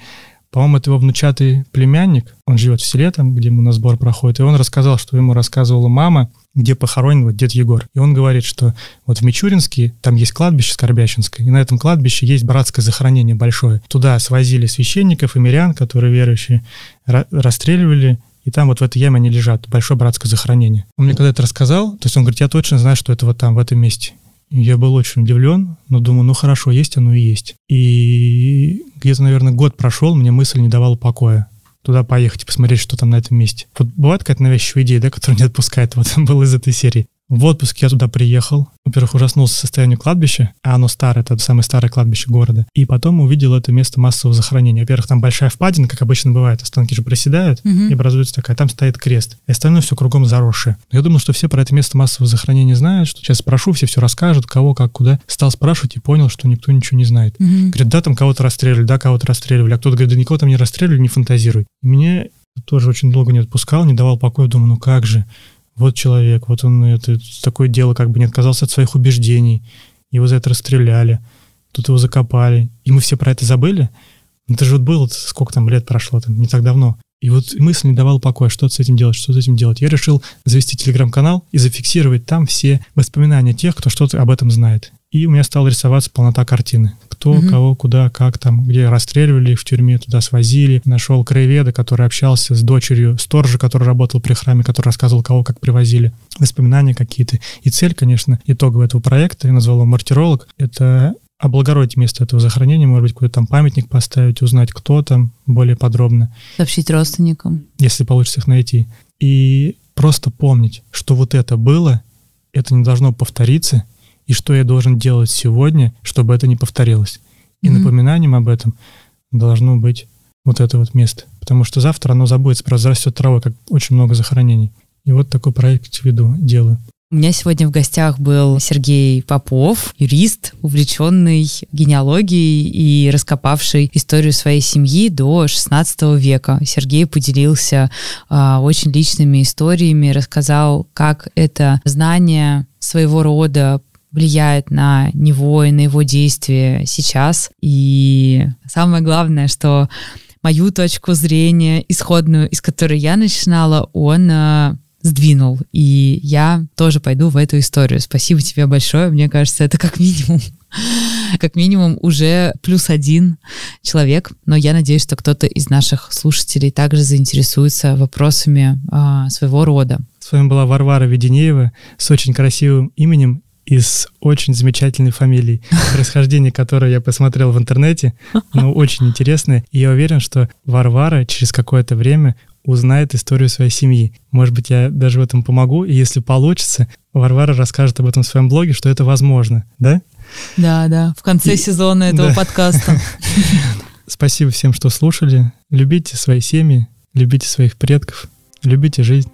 по-моему, это его внучатый племянник, он живет в селе там, где ему на сбор проходит, и он рассказал, что ему рассказывала мама, где похоронен вот дед Егор. И он говорит, что вот в Мичуринске там есть кладбище Скорбящинское, и на этом кладбище есть братское захоронение большое. Туда свозили священников и мирян, которые верующие, расстреливали, и там вот в этой яме они лежат, большое братское захоронение. Он мне когда это рассказал, то есть он говорит, я точно знаю, что это вот там, в этом месте. Я был очень удивлен, но думаю, ну хорошо, есть оно и есть. И где-то, наверное, год прошел, мне мысль не давала покоя туда поехать и посмотреть, что там на этом месте. Вот бывает какая-то навязчивая идея, да, которая не отпускает. Вот был из этой серии. В отпуск я туда приехал. Во-первых, ужаснулся состоянию кладбища, а оно старое, это самое старое кладбище города. И потом увидел это место массового захоронения. Во-первых, там большая впадина, как обычно бывает, останки же проседают, угу. и образуется такая, там стоит крест. И остальное все кругом заросшее. Я думал, что все про это место массового захоронения знают, что сейчас спрошу, все все расскажут, кого, как, куда. Стал спрашивать и понял, что никто ничего не знает. Угу. Говорят, да, там кого-то расстреливали, да, кого-то расстреливали. А кто-то говорит, да никого там не расстреливали, не фантазируй. И мне тоже очень долго не отпускал, не давал покоя. Думаю, ну как же, вот человек, вот он это такое дело, как бы не отказался от своих убеждений, его за это расстреляли, тут его закопали, и мы все про это забыли. Это же вот было, сколько там лет прошло, там, не так давно. И вот мысль не давала покоя, что с этим делать, что с этим делать. Я решил завести телеграм-канал и зафиксировать там все воспоминания тех, кто что-то об этом знает. И у меня стала рисоваться полнота картины кто, угу. кого, куда, как там, где расстреливали в тюрьме, туда свозили. Нашел краеведа, который общался с дочерью сторожа, который работал при храме, который рассказывал, кого как привозили. Воспоминания какие-то. И цель, конечно, итогового этого проекта, я назвал его «Мартиролог», это облагородить место этого захоронения, может быть, какой-то там памятник поставить, узнать, кто там более подробно. Сообщить родственникам. Если получится их найти. И просто помнить, что вот это было, это не должно повториться, и что я должен делать сегодня, чтобы это не повторилось. И mm-hmm. напоминанием об этом должно быть вот это вот место. Потому что завтра оно забудется, просто зарастет травой, как очень много захоронений. И вот такой проект веду, делаю. У меня сегодня в гостях был Сергей Попов, юрист, увлеченный генеалогией и раскопавший историю своей семьи до XVI века. Сергей поделился э, очень личными историями, рассказал, как это знание своего рода влияет на него и на его действия сейчас. И самое главное, что мою точку зрения, исходную, из которой я начинала, он э, сдвинул. И я тоже пойду в эту историю. Спасибо тебе большое. Мне кажется, это как минимум как минимум уже плюс один человек, но я надеюсь, что кто-то из наших слушателей также заинтересуется вопросами а, своего рода. С вами была Варвара Веденеева с очень красивым именем и с очень замечательной фамилией, происхождение которой я посмотрел в интернете, но очень интересное. И я уверен, что Варвара через какое-то время узнает историю своей семьи. Может быть, я даже в этом помогу, и если получится, Варвара расскажет об этом в своем блоге, что это возможно, да? Да, да, в конце и... сезона этого да. подкаста. Спасибо всем, что слушали. Любите свои семьи, любите своих предков, любите жизнь.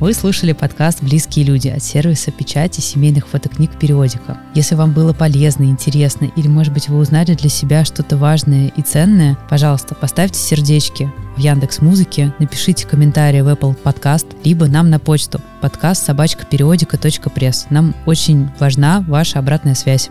Вы слушали подкаст «Близкие люди» от сервиса печати семейных фотокниг «Периодика». Если вам было полезно, интересно или, может быть, вы узнали для себя что-то важное и ценное, пожалуйста, поставьте сердечки в Яндекс Музыке, напишите комментарий в Apple Podcast, либо нам на почту подкаст собачка. Нам очень важна ваша обратная связь.